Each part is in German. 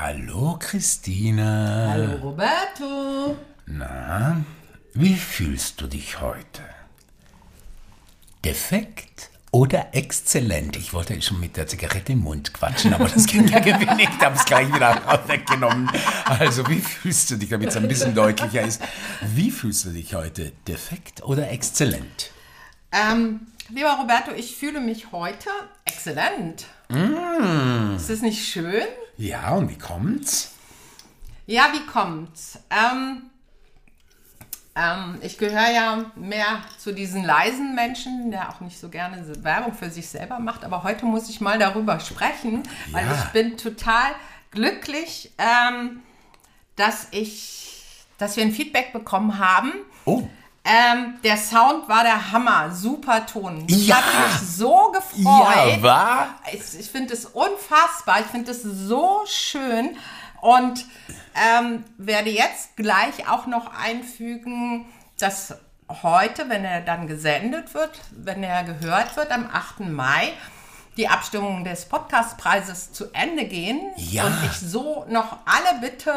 Hallo Christina. Hallo Roberto. Na, wie fühlst du dich heute? Defekt oder exzellent? Ich wollte schon mit der Zigarette im Mund quatschen, aber das ging ja. Ich habe es gleich wieder weggenommen. Also, wie fühlst du dich, damit es ein bisschen deutlicher ist? Wie fühlst du dich heute? Defekt oder exzellent? Ähm, lieber Roberto, ich fühle mich heute exzellent. Mm. Ist das nicht schön? Ja, und wie kommt's? Ja, wie kommt's? Ähm, ähm, ich gehöre ja mehr zu diesen leisen Menschen, der auch nicht so gerne Werbung für sich selber macht. Aber heute muss ich mal darüber sprechen, weil Ja. ich bin total glücklich, ähm, dass ich, dass wir ein Feedback bekommen haben. Oh, Ähm, der Sound war der Hammer, super Ton. Ich Ja. habe mich so gefreut. ja, war? Ich, ich finde es unfassbar, ich finde es so schön und ähm, werde jetzt gleich auch noch einfügen, dass heute, wenn er dann gesendet wird, wenn er gehört wird, am 8. Mai, die Abstimmungen des Podcastpreises zu Ende gehen Ja. und ich so noch alle bitte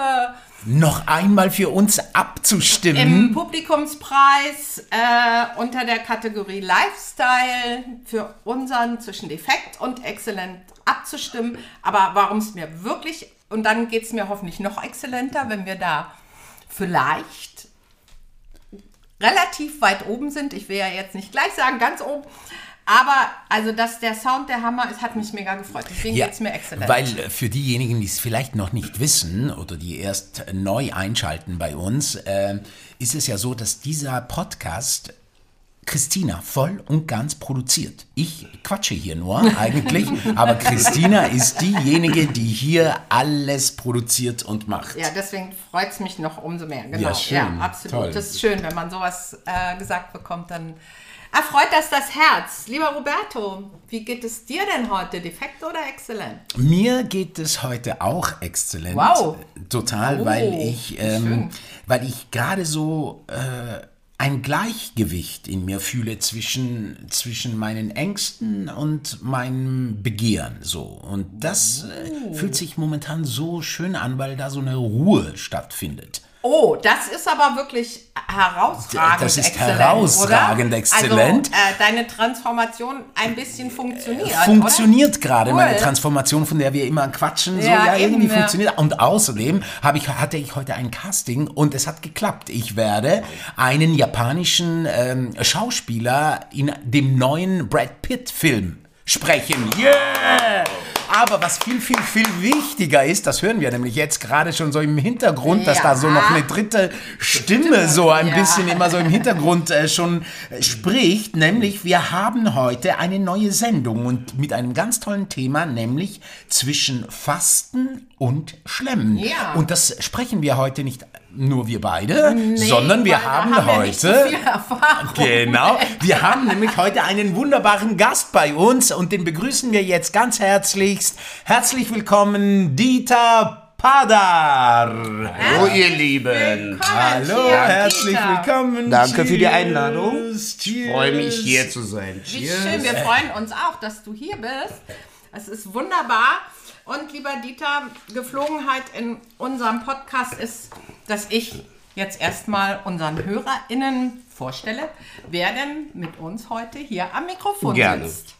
Noch einmal für uns abzustimmen. im Publikumspreis äh, unter der Kategorie Lifestyle für unseren zwischen Defekt und Exzellent abzustimmen. Aber warum es mir wirklich, und dann geht es mir hoffentlich noch exzellenter, wenn wir da vielleicht relativ weit oben sind. Ich will ja jetzt nicht gleich sagen, ganz oben. Aber also, dass der Sound der Hammer ist, hat mich mega gefreut. Deswegen Ja, geht es mir exzellent. Weil äh, für diejenigen, die es vielleicht noch nicht wissen oder die erst neu einschalten bei uns, äh, ist es ja so, dass dieser Podcast Christina voll und ganz produziert. Ich quatsche hier nur eigentlich, aber Christina ist diejenige, die hier alles produziert und macht. Ja, deswegen freut es mich noch umso mehr. Genau. Ja, schön. Ja, absolut. Toll. Das ist schön, wenn man sowas äh, gesagt bekommt, dann erfreut das das Herz. Lieber Roberto, wie geht es dir denn heute? Defekt oder exzellent? Mir geht es heute auch exzellent. Wow. Total, Oh, weil ich, ähm, weil ich gerade so äh, ein Gleichgewicht in mir fühle zwischen, zwischen meinen Ängsten und meinem Begehren. So. Und das Oh. äh, fühlt sich momentan so schön an, weil da so eine Ruhe stattfindet. Oh, das ist aber wirklich herausragend Das ist exzellent, herausragend oder? exzellent. Also, äh, deine Transformation ein bisschen funktioniert, funktioniert gerade Cool. meine Transformation, von der wir immer quatschen. So, Ja, ja, eben, irgendwie ja. funktioniert. Und außerdem habe ich, hatte ich heute ein Casting und es hat geklappt. Ich werde einen japanischen ähm, Schauspieler in dem neuen Brad Pitt-Film sprechen. Yeah! Aber was viel, viel, viel wichtiger ist, das hören wir nämlich jetzt gerade schon so im Hintergrund, dass Ja. da so noch eine dritte Stimme so ein Ja. bisschen immer so im Hintergrund äh, schon äh, spricht, nämlich wir haben heute eine neue Sendung und mit einem ganz tollen Thema, nämlich zwischen Fasten und Schlemmen. Ja. Und das sprechen wir heute nicht nur wir beide, sondern wir haben, haben wir heute nicht so viel Erfahrung. Genau. Wir haben nämlich heute einen wunderbaren Gast bei uns und den begrüßen wir jetzt ganz herzlichst. Herzlich willkommen, Dieter Padar. Hallo ihr Lieben. Willkommen, Hallo, Cheers, herzlich Dieter. willkommen. Danke für die Cheers, Einladung. Cheers. Freue mich hier zu sein. Wie Cheers. schön, wir freuen uns auch, dass du hier bist. Es ist wunderbar. Und lieber Dieter, Geflogenheit in unserem Podcast ist, dass ich jetzt erstmal unseren HörerInnen vorstelle, wer denn mit uns heute hier am Mikrofon Gerne. sitzt.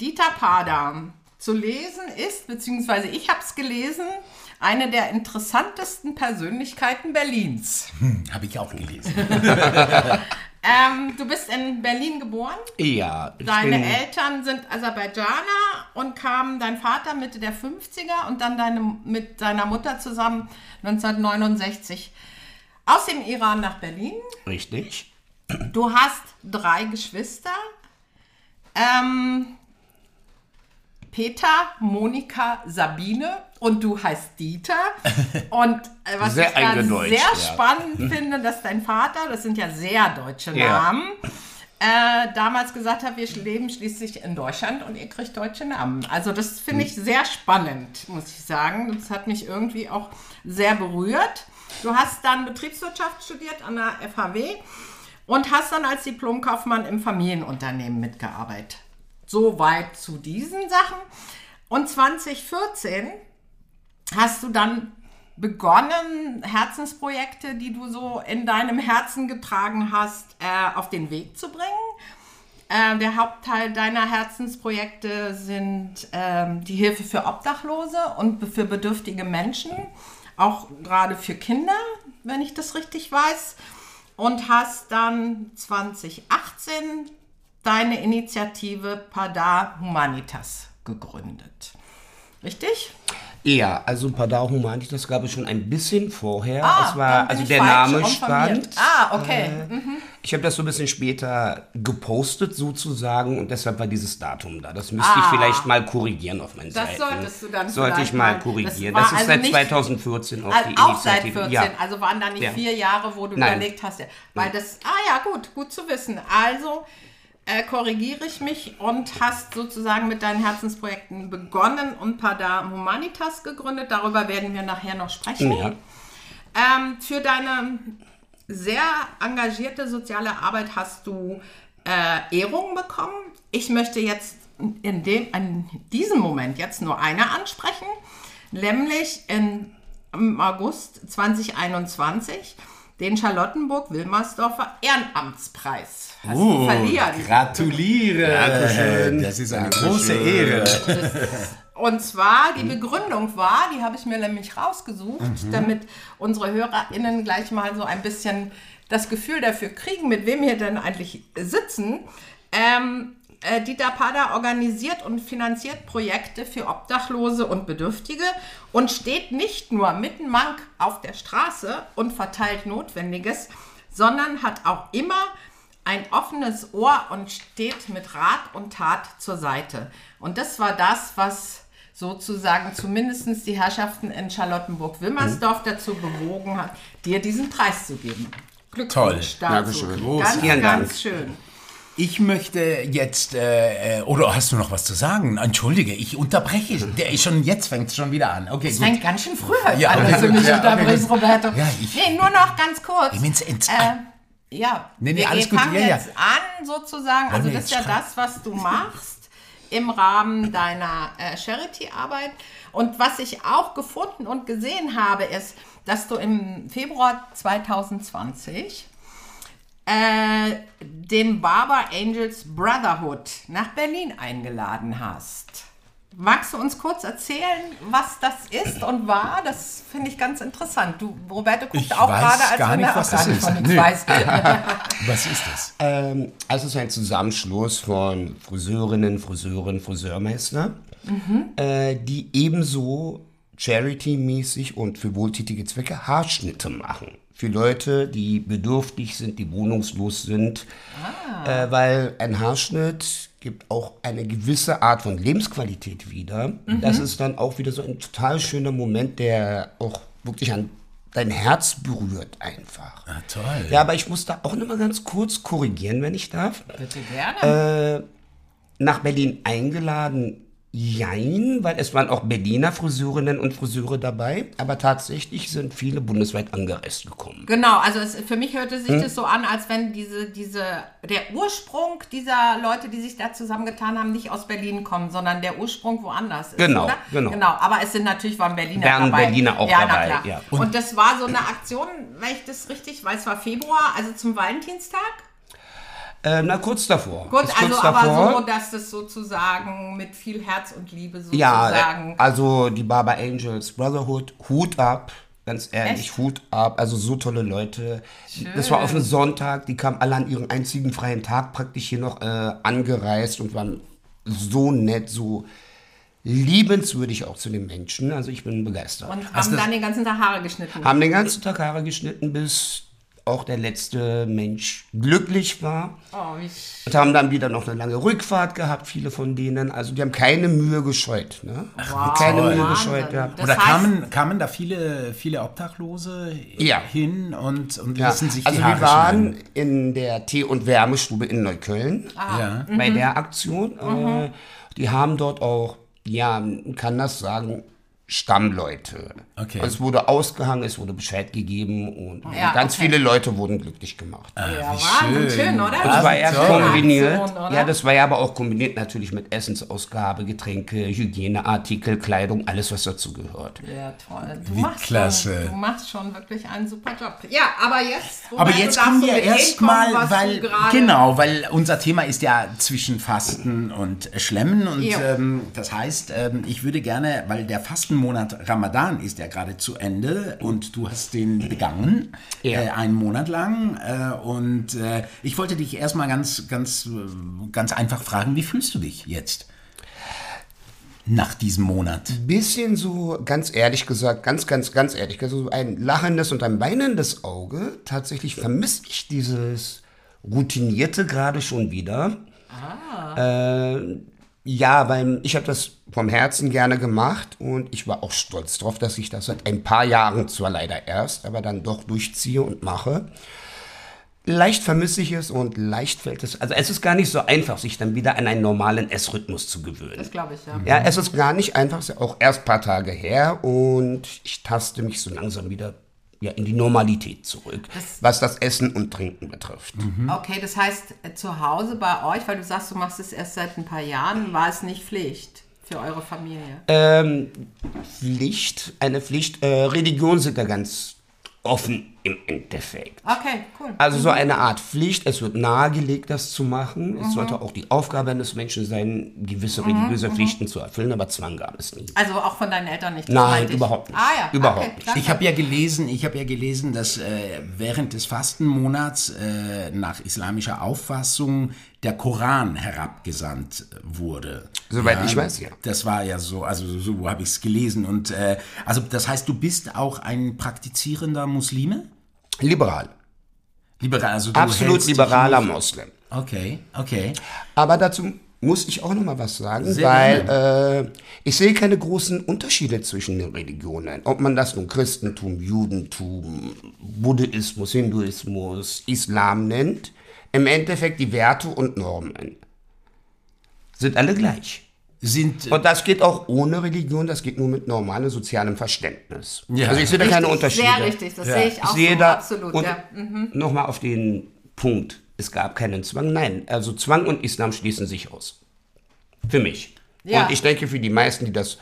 Dieter Pader. Zu lesen ist, beziehungsweise ich habe es gelesen, eine der interessantesten Persönlichkeiten Berlins. Habe ich auch gelesen. Ähm, du bist in Berlin geboren. Ja, Deine bin, Eltern sind Aserbaidschaner und kamen dein Vater Mitte der 50er und dann deine, mit deiner Mutter zusammen 1969 aus dem Iran nach Berlin. richtig. Du hast drei Geschwister. Ähm, Peter, Monika, Sabine und du heißt Dieter. Und äh, was Sehr ich da eingedeutscht, sehr ja. spannend finde, dass dein Vater, das sind ja sehr deutsche Ja. Namen, äh, damals gesagt hat, wir leben schließlich in Deutschland und ihr kriegt deutsche Namen. Also das finde ich sehr spannend, muss ich sagen. Das hat mich irgendwie auch sehr berührt. Du hast dann Betriebswirtschaft studiert an der FHW und hast dann als Diplomkaufmann im Familienunternehmen mitgearbeitet. Soweit zu diesen Sachen. Und 2014 hast du dann begonnen, Herzensprojekte, die du so in deinem Herzen getragen hast, äh, auf den Weg zu bringen. Äh, der Hauptteil deiner Herzensprojekte sind ähm, die Hilfe für Obdachlose und für bedürftige Menschen, auch gerade für Kinder, wenn ich das richtig weiß. Und hast dann 2018 deine Initiative Pada Humanitas gegründet. Richtig? Ja, also Padar Humanitas gab es schon ein bisschen vorher. Ah, es war, also der Name stand. Ah, okay. Ich habe das so ein bisschen später gepostet sozusagen und deshalb war dieses Datum da. Das müsste Ah. ich vielleicht mal korrigieren auf meinen Das Seiten. solltest du dann Sollte ich mal korrigieren. das Das, ist also seit nicht- 2014 auch die Also auch seit Initiative. 14, Ja. also waren da nicht Ja. vier Jahre, wo du Nein. überlegt hast, ja, weil das, ah ja, gut, gut zu wissen. Also äh, korrigiere ich mich und hast sozusagen mit deinen Herzensprojekten begonnen und Pada Humanitas gegründet. Darüber werden wir nachher noch sprechen. Ja. Ähm, für deine sehr engagierte soziale Arbeit hast du äh, Ehrungen bekommen. Ich möchte jetzt in, dem, in diesem Moment jetzt nur eine ansprechen, nämlich in, im August 2021 den Charlottenburg-Wilmersdorfer Ehrenamtspreis. Hast du verliehen. Gratuliere. Das ist eine große Ehre. Und zwar die Begründung war, die habe ich mir nämlich rausgesucht, damit unsere HörerInnen gleich mal so ein bisschen das Gefühl dafür kriegen, mit wem wir denn eigentlich sitzen. Ähm, äh, Dieter Pader organisiert und finanziert Projekte für Obdachlose und Bedürftige und steht nicht nur mitten Mank auf der Straße und verteilt Notwendiges, sondern hat auch immer ein offenes Ohr und steht mit Rat und Tat zur Seite. Und das war das, was sozusagen zumindest die Herrschaften in Charlottenburg-Wilmersdorf dazu bewogen hat, dir diesen Preis zu geben. Glückwunsch Toll. dazu. Dankeschön. Ganz, Vielen ganz Dank. schön. Ich möchte jetzt, äh, äh, oder hast du noch was zu sagen? Entschuldige, ich unterbreche. Der ist schon, jetzt fängt es schon wieder an. Okay, Es gut. fängt ganz schön früh heute Ja, an, okay, dass du mich ja, okay, unterbrichst, gut. Roberto. Ja, ich- nee, nur noch ganz kurz. Ich bin's ins- äh, ja, Nee, nee, wir alles gut, fangen ja, ja. jetzt an sozusagen. Also wir das ist ja das, was du machst im Rahmen deiner äh, Charity-Arbeit. Und was ich auch gefunden und gesehen habe, ist, dass du im Februar 2020 äh, den Barber Angels Brotherhood nach Berlin eingeladen hast. Magst du uns kurz erzählen, was das ist und war? Das finde ich ganz interessant. Du, Roberto, guckt Ich auch gerade, als gar wenn nicht, er auch was das gar nicht ist. von nichts Nö. weiß. Was ist das? Ähm, also es ist ein Zusammenschluss von Friseurinnen, Friseuren, Friseurmeister, äh, die ebenso charity-mäßig und für wohltätige Zwecke Haarschnitte machen. Für Leute, die bedürftig sind, die wohnungslos sind. Äh, weil ein Haarschnitt gibt auch eine gewisse Art von Lebensqualität wieder. Das ist dann auch wieder so ein total schöner Moment, der auch wirklich an dein Herz berührt einfach. Ah, toll. Ja, aber ich muss da auch noch mal ganz kurz korrigieren, wenn ich darf. Bitte gerne. Nach Berlin eingeladen, jein, weil es waren auch Berliner Friseurinnen und Friseure dabei, aber tatsächlich sind viele bundesweit angereist gekommen. Genau, also es, für mich hörte sich Hm? das so an, als wenn diese, diese, der Ursprung dieser Leute, die sich da zusammengetan haben, nicht aus Berlin kommen, sondern der Ursprung woanders ist, Genau, oder? genau. Genau, aber es sind natürlich waren Berliner Wären dabei. Berliner auch ja, dabei, Na klar. ja. Und, das war so eine Aktion, wenn ich das richtig weiß, war Februar, also zum Valentinstag. Äh, na, kurz davor. Gut, Ist also kurz aber davor. so, dass das sozusagen mit viel Herz und Liebe Ja, sozusagen. äh, also die Barber Angels Brotherhood, Hut ab. Ganz ehrlich, Echt? Hut ab. Also so tolle Leute. Das war auf einen Sonntag. Die kamen alle an ihren einzigen freien Tag praktisch hier noch äh, angereist und waren so nett, so liebenswürdig auch zu den Menschen. Also ich bin begeistert. und haben dann den ganzen Tag Haare geschnitten. haben den ganzen Tag Haare geschnitten, bis auch der letzte Mensch glücklich war. oh, Und haben dann wieder noch eine lange Rückfahrt gehabt, viele von denen. Also die haben keine Mühe gescheut. Ne? keine toll. Mühe gescheut gehabt. Das Oder kamen, kamen da viele, viele Obdachlose Ja. hin und, und Ja, ließen sich also die Haare wir waren schneiden? in der Tee- und Wärmestube in Neukölln Ja. bei der Aktion. Äh, die haben dort auch, ja, man kann das sagen, Stammleute. Okay. Es wurde ausgehangen, es wurde Bescheid gegeben und Ja, ganz okay. viele Leute wurden glücklich gemacht. ja, wie Wahnsinn, schön. schön, oder? Das war ja toll. kombiniert. Aktion, oder? Ja, das war ja aber auch kombiniert natürlich mit Essensausgabe, Getränke, Hygieneartikel, Kleidung, alles was dazu gehört. Ja, toll. Du Wie machst klasse. Schon, du machst schon wirklich einen super Job. Ja, aber jetzt. Aber jetzt kommen wir erstmal, weil genau, weil unser Thema ist ja zwischen Fasten und Schlemmen und Ja. ähm, das heißt, ähm, ich würde gerne, weil der Fastenmonat Ramadan ist ja gerade zu Ende und du hast den begangen, Ja. äh, einen Monat lang äh, und äh, ich wollte dich erstmal ganz, ganz, äh, ganz einfach fragen, wie fühlst du dich jetzt nach diesem Monat? Bisschen so, ganz ehrlich gesagt, ganz, ganz, ganz ehrlich, also so ein lachendes und ein weinendes Auge. Tatsächlich vermisse ich dieses Routinierte gerade schon wieder. Äh, ja, weil ich habe das vom Herzen gerne gemacht und ich war auch stolz drauf, dass ich das seit ein paar Jahren zwar leider erst, aber dann doch durchziehe und mache. Leicht vermisse ich es und leicht fällt es. Also es ist gar nicht so einfach, sich dann wieder an einen normalen Essrhythmus zu gewöhnen. Das glaube ich, ja. Ja, es ist gar nicht einfach, es ist auch erst ein paar Tage her und ich taste mich so langsam wieder ja, in die Normalität zurück, was das Essen und Trinken betrifft. Okay, das heißt, äh, zu Hause bei euch, weil du sagst, du machst es erst seit ein paar Jahren, war es nicht Pflicht für eure Familie? Ähm, Pflicht, eine Pflicht, äh, Religion sind da ganz offen im Endeffekt. Okay, cool. Also so eine Art Pflicht, es wird nahegelegt, das zu machen. Es sollte auch die Aufgabe eines Menschen sein, gewisse religiöse Pflichten zu erfüllen, aber Zwang gab es nie. Also auch von deinen Eltern nicht? Nein, überhaupt nicht. Ah ja, Überhaupt okay, nicht. Ich habe ja gelesen, ich habe ja gelesen, dass äh, während des Fastenmonats äh, nach islamischer Auffassung der Koran herabgesandt wurde. Soweit ich weiß, ja. Das war ja so, also so habe ich es gelesen. Und äh, also das heißt, du bist auch ein praktizierender Muslime? Liberal. Liberal, also Absolut liberaler Moslem. Okay, okay. Aber dazu muss ich auch noch mal was sagen, Sehr weil äh, ich sehe keine großen Unterschiede zwischen den Religionen. Ob man das nun Christentum, Judentum, Buddhismus, Hinduismus, Islam nennt, im Endeffekt die Werte und Normen sind alle gleich. Sind Und das geht auch ohne Religion, das geht nur mit normalem sozialem Verständnis. Ja. Also ich sehe da keine Richtig, Unterschiede. Sehr richtig, das sehe ich auch sehe so, da absolut. und ja. Mhm. nochmal auf den Punkt. Es gab keinen Zwang. Nein, also Zwang und Islam schließen sich aus. Für mich. Ja. Und ich denke für die meisten, die das,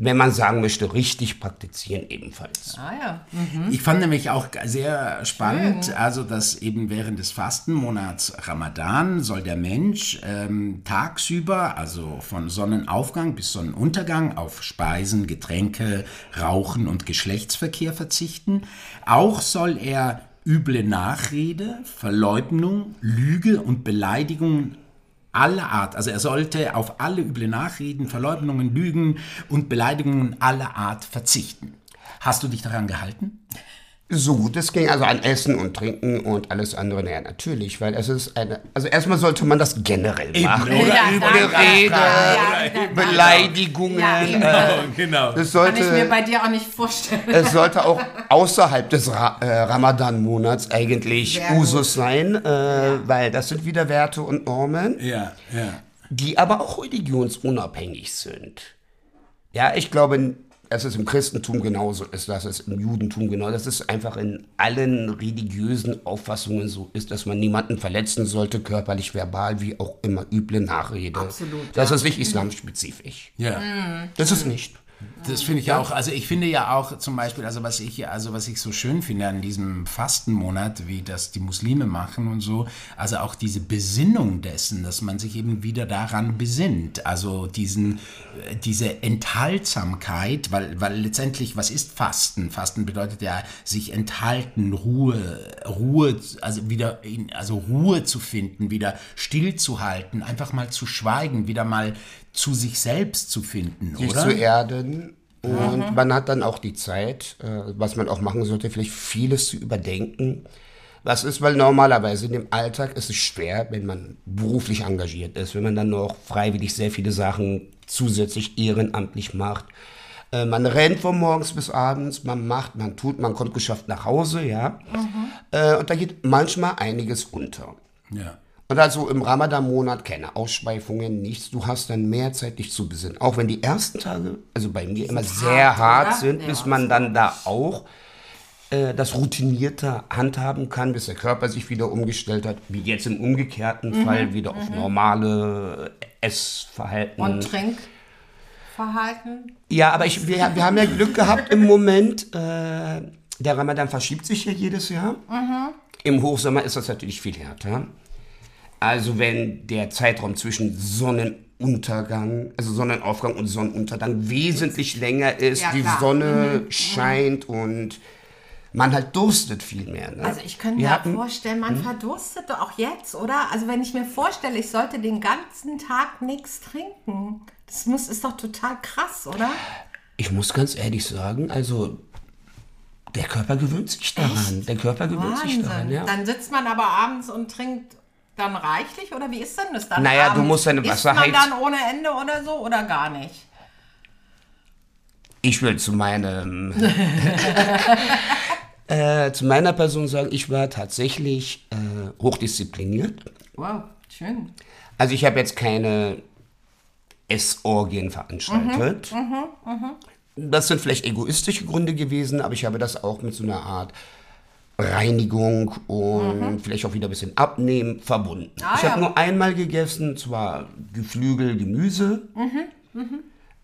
wenn man sagen möchte, richtig praktizieren, ebenfalls. Ah ja. Ich fand nämlich auch sehr spannend, also dass eben während des Fastenmonats Ramadan soll der Mensch ähm, tagsüber, also von Sonnenaufgang bis Sonnenuntergang, auf Speisen, Getränke, Rauchen und Geschlechtsverkehr verzichten. Auch soll er üble Nachrede, Verleugnung, Lüge und Beleidigung aller Art, also er sollte auf alle üble Nachreden, Verleugnungen, Lügen und Beleidigungen aller Art verzichten. Hast du dich daran gehalten? So gut es ging, also an Essen und Trinken und alles andere, naja, natürlich, weil es ist eine, also erstmal sollte man das generell machen. oder? Ja, über danke. Gerede, Ja, ja, Beleidigungen. Ja, eben. äh, genau. es Kann ich mir sollte, bei dir auch nicht vorstellen. es sollte auch außerhalb des Ra äh, Ramadan-Monats eigentlich Sehr gut. Usus sein, äh, weil das sind wieder Werte und Normen. Ja, ja. die aber auch religionsunabhängig sind. Ja, ich glaube, dass es im Christentum genauso ist, dass es im Judentum genau, dass es einfach in allen religiösen Auffassungen so ist, dass man niemanden verletzen sollte, körperlich, verbal, wie auch immer, üble Nachrede. Absolut, Das ja. ist nicht islamspezifisch. Ja. Das ist nicht. Das finde ich auch, also ich finde ja auch zum Beispiel, also was ich, also was ich so schön finde an diesem Fastenmonat, wie das die Muslime machen und so, also auch diese Besinnung dessen, dass man sich eben wieder daran besinnt, also diesen, äh, diese Enthaltsamkeit, weil, weil letztendlich, was ist Fasten? Fasten bedeutet ja, sich enthalten, Ruhe, Ruhe, also wieder, in, also Ruhe zu finden, wieder stillzuhalten, einfach mal zu schweigen, wieder mal zu sich selbst zu finden, sich oder? zu erden. Und man hat dann auch die Zeit, äh, was man auch machen sollte, vielleicht vieles zu überdenken. Was ist, weil normalerweise in dem Alltag ist es schwer, wenn man beruflich engagiert ist, wenn man dann noch freiwillig sehr viele Sachen zusätzlich ehrenamtlich macht. Äh, man rennt von morgens bis abends, man macht, man tut, man kommt geschafft nach Hause, ja. Äh, und da geht manchmal einiges unter. Ja. Und also im Ramadan-Monat keine Ausschweifungen, nichts. Du hast dann mehr Zeit, dich zu besinnen. Auch wenn die ersten Tage, also bei mir immer sehr hart, hart, oder? sind, bis man dann da auch äh, das routinierter handhaben kann, bis der Körper sich wieder umgestellt hat, wie jetzt im umgekehrten Mhm, Fall wieder auf normale Essverhalten. Und Trinkverhalten? Ja, aber ich, wir, wir haben ja Glück gehabt im Moment. Äh, der Ramadan verschiebt sich ja jedes Jahr. Im Hochsommer ist das natürlich viel härter. Also wenn der Zeitraum zwischen Sonnenuntergang, also Sonnenaufgang und Sonnenuntergang wesentlich länger ist, Ja, die klar. Sonne scheint und man halt durstet viel mehr. Ne? Also ich könnte mir hatten- vorstellen, man verdurstet doch auch jetzt, oder? Also wenn ich mir vorstelle, ich sollte den ganzen Tag nichts trinken, das muss, ist doch total krass, oder? Ich muss ganz ehrlich sagen, also der Körper gewöhnt sich daran. Der Körper gewöhnt sich daran, Wahnsinn. ja. Dann sitzt man aber abends und trinkt dann reichlich, oder wie ist denn das dann? Naja, du musst deine Isst man Wasserheiz- dann ohne Ende oder so, oder gar nicht? Ich will zu meinem äh, zu meiner Person sagen, ich war tatsächlich äh, hochdiszipliniert. Wow, schön. Also ich habe jetzt keine Essorgien veranstaltet. Das sind vielleicht egoistische Gründe gewesen, aber ich habe das auch mit so einer Art Reinigung und vielleicht auch wieder ein bisschen Abnehmen verbunden. Ah, ich habe ja. nur einmal gegessen, zwar Geflügel, Gemüse. Äh,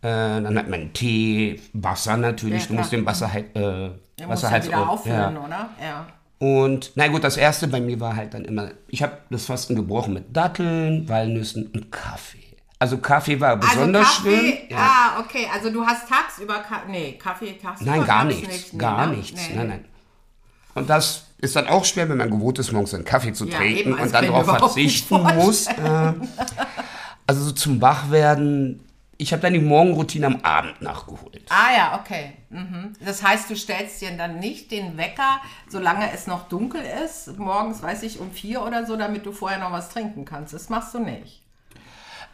dann hat man Tee, Wasser natürlich. Ja, du musst den Wasser halt, äh, muss Wasser halt wieder auffüllen, ja. oder? Ja. Und na gut, das erste bei mir war halt dann immer, ich habe das Fasten gebrochen mit Datteln, Walnüssen und Kaffee. Also Kaffee war besonders also Kaffee, schlimm. Ja. ah, okay, also du hast tagsüber, Ka nee, Kaffee tagsüber Nein, gar nichts. nicht. Nee, gar ne? nichts. Nee. Nein, nein. Und das ist dann auch schwer, wenn man gewohnt ist, morgens einen Kaffee zu Ja, trinken eben, also und dann ich mir darauf verzichten muss. Äh, also so zum Wachwerden. Ich habe dann die Morgenroutine am Abend nachgeholt. Ah ja, okay. Mhm. Das heißt, du stellst dir dann nicht den Wecker, solange es noch dunkel ist, morgens, weiß ich, um vier oder so, damit du vorher noch was trinken kannst. Das machst du nicht.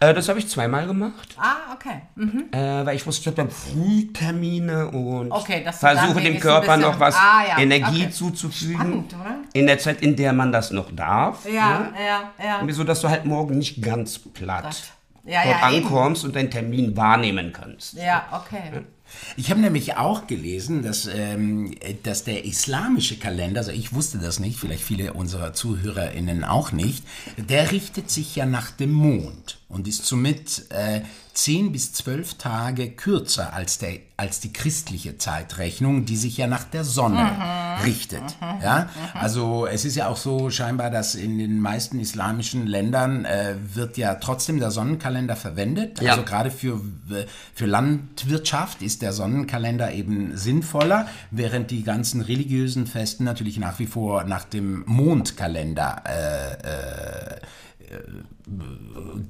Äh, das habe ich zweimal gemacht, Ah, okay. Mhm. äh, weil ich wusste, ich habe dann Frühtermine und Okay, versuche dem Körper bisschen- noch was Ah, ja, Energie okay. zuzufügen. Spannend, oder? In der Zeit, in der man das noch darf. Ja, ne? ja, ja. So dass du halt morgen nicht ganz platt Ja, dort ja, eben. ankommst und deinen Termin wahrnehmen kannst. Ja, okay. Ich habe nämlich auch gelesen, dass, ähm, dass der islamische Kalender, also ich wusste das nicht, vielleicht viele unserer ZuhörerInnen auch nicht, der richtet sich ja nach dem Mond und ist somit äh, 10 bis 12 Tage kürzer als, der, als die christliche Zeitrechnung, die sich ja nach der Sonne richtet. Ja? Also es ist ja auch so scheinbar, dass in den meisten islamischen Ländern äh, wird ja trotzdem der Sonnenkalender verwendet. Ja. Also gerade für, für Landwirtschaft ist der Sonnenkalender eben sinnvoller, während die ganzen religiösen Festen natürlich nach wie vor nach dem Mondkalender, äh, äh,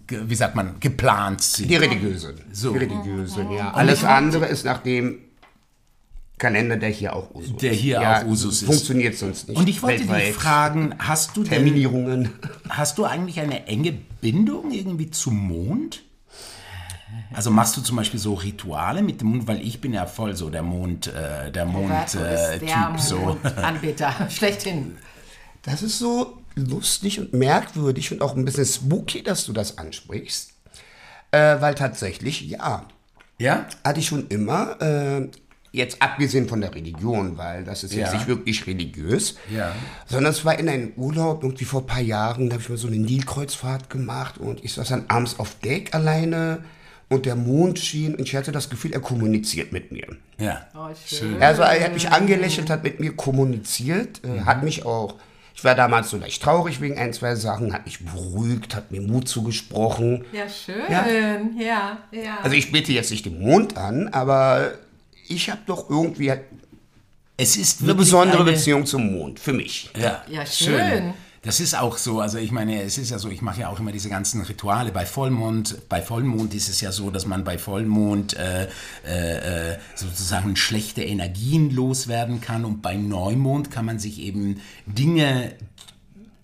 wie sagt man, geplant sind. Die religiösen. So. Die religiösen, ja. Alles andere ist nach dem Kalender, der hier auch Usus Der hier ja, auch Usus ist. Funktioniert sonst nicht. Und ich wollte dich weltweit. fragen, hast du denn, Terminierungen. hast du eigentlich eine enge Bindung irgendwie zum Mond? Also machst du zum Beispiel so Rituale mit dem Mond, weil ich bin ja voll so der Mond, äh, der Mond-Typ. ist der so. Mondanbeter. Schlechthin. Das ist so lustig und merkwürdig und auch ein bisschen spooky, dass du das ansprichst. Äh, weil tatsächlich, ja, Ja? hatte ich schon immer, äh, jetzt abgesehen von der Religion, weil das ist jetzt Ja. nicht wirklich religiös, Ja. sondern es war in einem Urlaub, irgendwie vor ein paar Jahren, da habe ich mal so eine Nilkreuzfahrt gemacht und ich saß dann abends auf Deck alleine und der Mond schien und ich hatte das Gefühl, er kommuniziert mit mir. Ja. Oh, schön. Also er hat mich angelächelt, hat mit mir kommuniziert, äh, hat mich auch, ich war damals so leicht traurig wegen ein, zwei Sachen, hat mich beruhigt, hat mir Mut zugesprochen. Ja, schön. Ja. Ja, ja. Also ich bete jetzt nicht den Mond an, aber ich habe doch irgendwie eine Es ist besondere wirklich eine, Beziehung zum Mond, für mich. Ja, Ja, schön. Das ist auch so, also ich meine, es ist ja so, ich mache ja auch immer diese ganzen Rituale. Bei Vollmond, bei Vollmond ist es ja so, dass man bei Vollmond äh, äh, äh, sozusagen schlechte Energien loswerden kann und bei Neumond kann man sich eben Dinge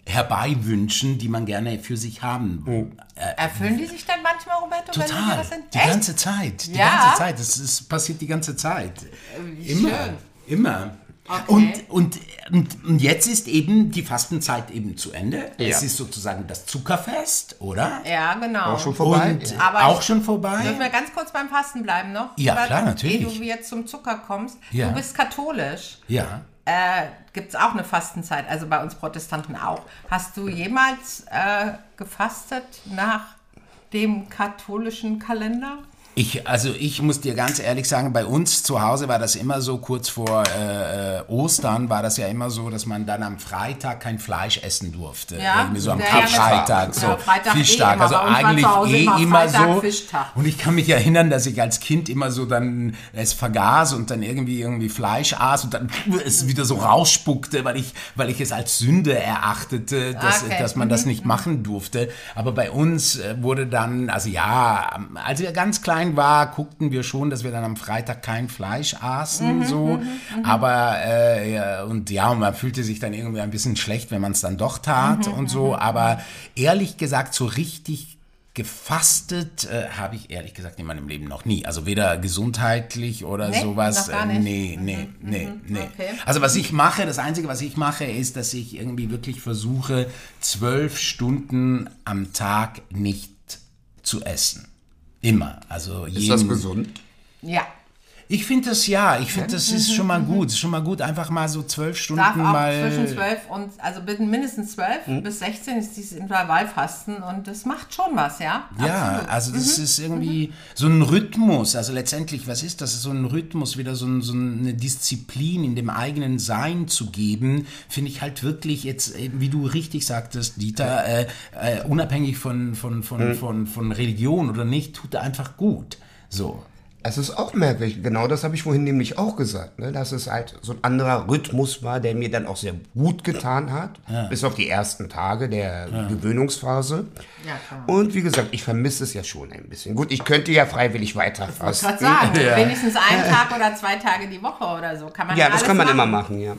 herbeiwünschen, die man gerne für sich haben. Erfüllen die sich dann manchmal, Roberto, wenn Total, das sind? die Echt? ganze Zeit, die Ja? ganze Zeit. Das ist, passiert die ganze Zeit. Immer, schön. immer. Okay. Und, und, und, und jetzt ist eben die Fastenzeit eben zu Ende. Ja. Es ist sozusagen das Zuckerfest, oder? Ja, genau. Auch schon vorbei? Und Aber auch ich- schon vorbei? Dürfen wir ganz kurz beim Fasten bleiben noch? Ja, Oder klar, natürlich. Ehe du jetzt zum Zucker kommst. Ja. Du bist katholisch. Ja. Äh, Gibt es auch eine Fastenzeit, also bei uns Protestanten auch. Hast du jemals äh, gefastet nach dem katholischen Kalender? Ich, also ich muss dir ganz ehrlich sagen, bei uns zu Hause war das immer so, kurz vor äh, äh, Ostern war das ja immer so, dass man dann am Freitag kein Fleisch essen durfte. Ja, Irgendwie so am ja, ja, Karfreitag, so ja, Freitag eh Fischtag. immer. Also eigentlich eh immer immer so. Fischtag. Und ich kann mich erinnern, dass ich als Kind immer so dann es vergaß und dann irgendwie irgendwie Fleisch aß und dann es wieder so rausspuckte, weil ich, weil ich es als Sünde erachtete, dass, Okay. dass man das nicht machen durfte. Aber bei uns äh, wurde dann, also ja, als wir ganz klein war, guckten wir schon, dass wir dann am Freitag kein Fleisch aßen, so. Aber äh, ja, und ja, und man fühlte sich dann irgendwie ein bisschen schlecht, wenn man es dann doch tat und so. Aber ehrlich gesagt, so richtig gefastet äh, habe ich ehrlich gesagt in meinem Leben noch nie. Also weder gesundheitlich oder Nee, sowas. noch gar äh, nicht? Nee, nee, nee, nee. okay. Also was ich mache, das Einzige, was ich mache, ist, dass ich irgendwie wirklich versuche, zwölf Stunden am Tag nicht zu essen. Immer. Also Ist das jeden, gesund? Ja. Ich finde das ja, ich finde das ist schon mal gut. Ist schon mal gut, einfach mal so zwölf Stunden Darf auch mal. zwischen 12 und, also bitte mindestens 12 Hm? bis 16 ist dieses Intervallfasten und das macht schon was, ja? Ja, Absolut. also Mhm. das ist irgendwie so ein Rhythmus. Also letztendlich, was ist das? So ein Rhythmus, wieder so, ein, so eine Disziplin in dem eigenen Sein zu geben, finde ich halt wirklich jetzt, eben, wie du richtig sagtest, Dieter, äh, äh, unabhängig von, von, von, Mhm. von, von Religion oder nicht, tut er einfach gut. So. Es ist auch merkwürdig, genau das habe ich vorhin nämlich auch gesagt, ne? dass es halt so ein anderer Rhythmus war, der mir dann auch sehr gut getan hat, bis auf die ersten Tage der Gewöhnungsphase. Ja. Und wie gesagt, ich vermisse es ja schon ein bisschen. Gut, ich könnte ja freiwillig weiter Ich wollte fasten. gerade sagen, wenigstens einen Tag oder zwei Tage die Woche oder so. Kann man Ja, das alles kann man machen. immer machen, ja.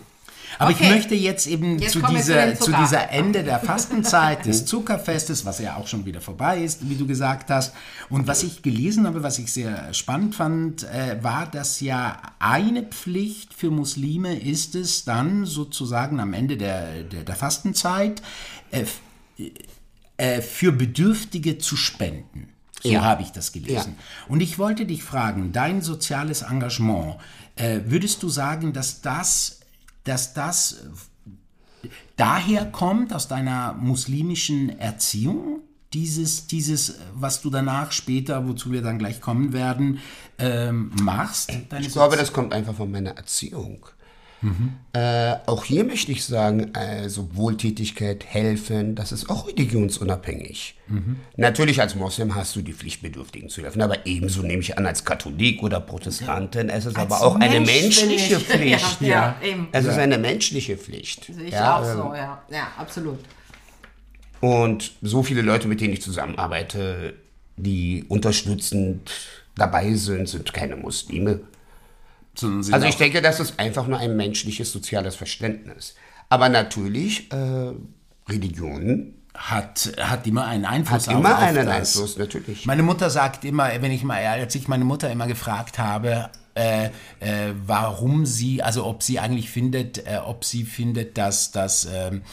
Aber Okay. ich möchte jetzt eben Jetzt zu, dieser, zu dieser Ende der Fastenzeit des Zuckerfestes, was ja auch schon wieder vorbei ist, wie du gesagt hast. Und was ich gelesen habe, was ich sehr spannend fand, äh, war, dass ja eine Pflicht für Muslime ist es dann sozusagen am Ende der, der, der Fastenzeit äh, äh, für Bedürftige zu spenden. So Ja. habe ich das gelesen. Und ich wollte dich fragen, dein soziales Engagement, äh, würdest du sagen, dass das, dass das daher kommt aus deiner muslimischen Erziehung? Dieses, dieses, was du danach später, wozu wir dann gleich kommen werden, ähm, machst? Deine Ich glaube, das kommt einfach von meiner Erziehung. Äh, auch hier möchte ich sagen, also Wohltätigkeit, helfen, das ist auch religionsunabhängig. Natürlich als Moslem hast du die Pflicht, Bedürftigen zu helfen, aber ebenso nehme ich an als Katholik oder Protestantin, es ist aber auch eine Mensch bin menschliche ich. Pflicht. Ja, ja, eben. Es ist eine menschliche Pflicht. Sehe ich Ja, auch ähm, so, ja. Ja, absolut. Und so viele Leute, mit denen ich zusammenarbeite, die unterstützend dabei sind, sind keine Muslime. Also ich denke, das ist einfach nur ein menschliches, soziales Verständnis. Aber natürlich, äh, Religion hat, hat immer einen Einfluss hat immer auf einen das. Einfluss, natürlich. Meine Mutter sagt immer, wenn ich mal, als ich meine Mutter immer gefragt habe, äh, äh, warum sie, also ob sie eigentlich findet, äh, ob sie findet, dass, dass, ähm,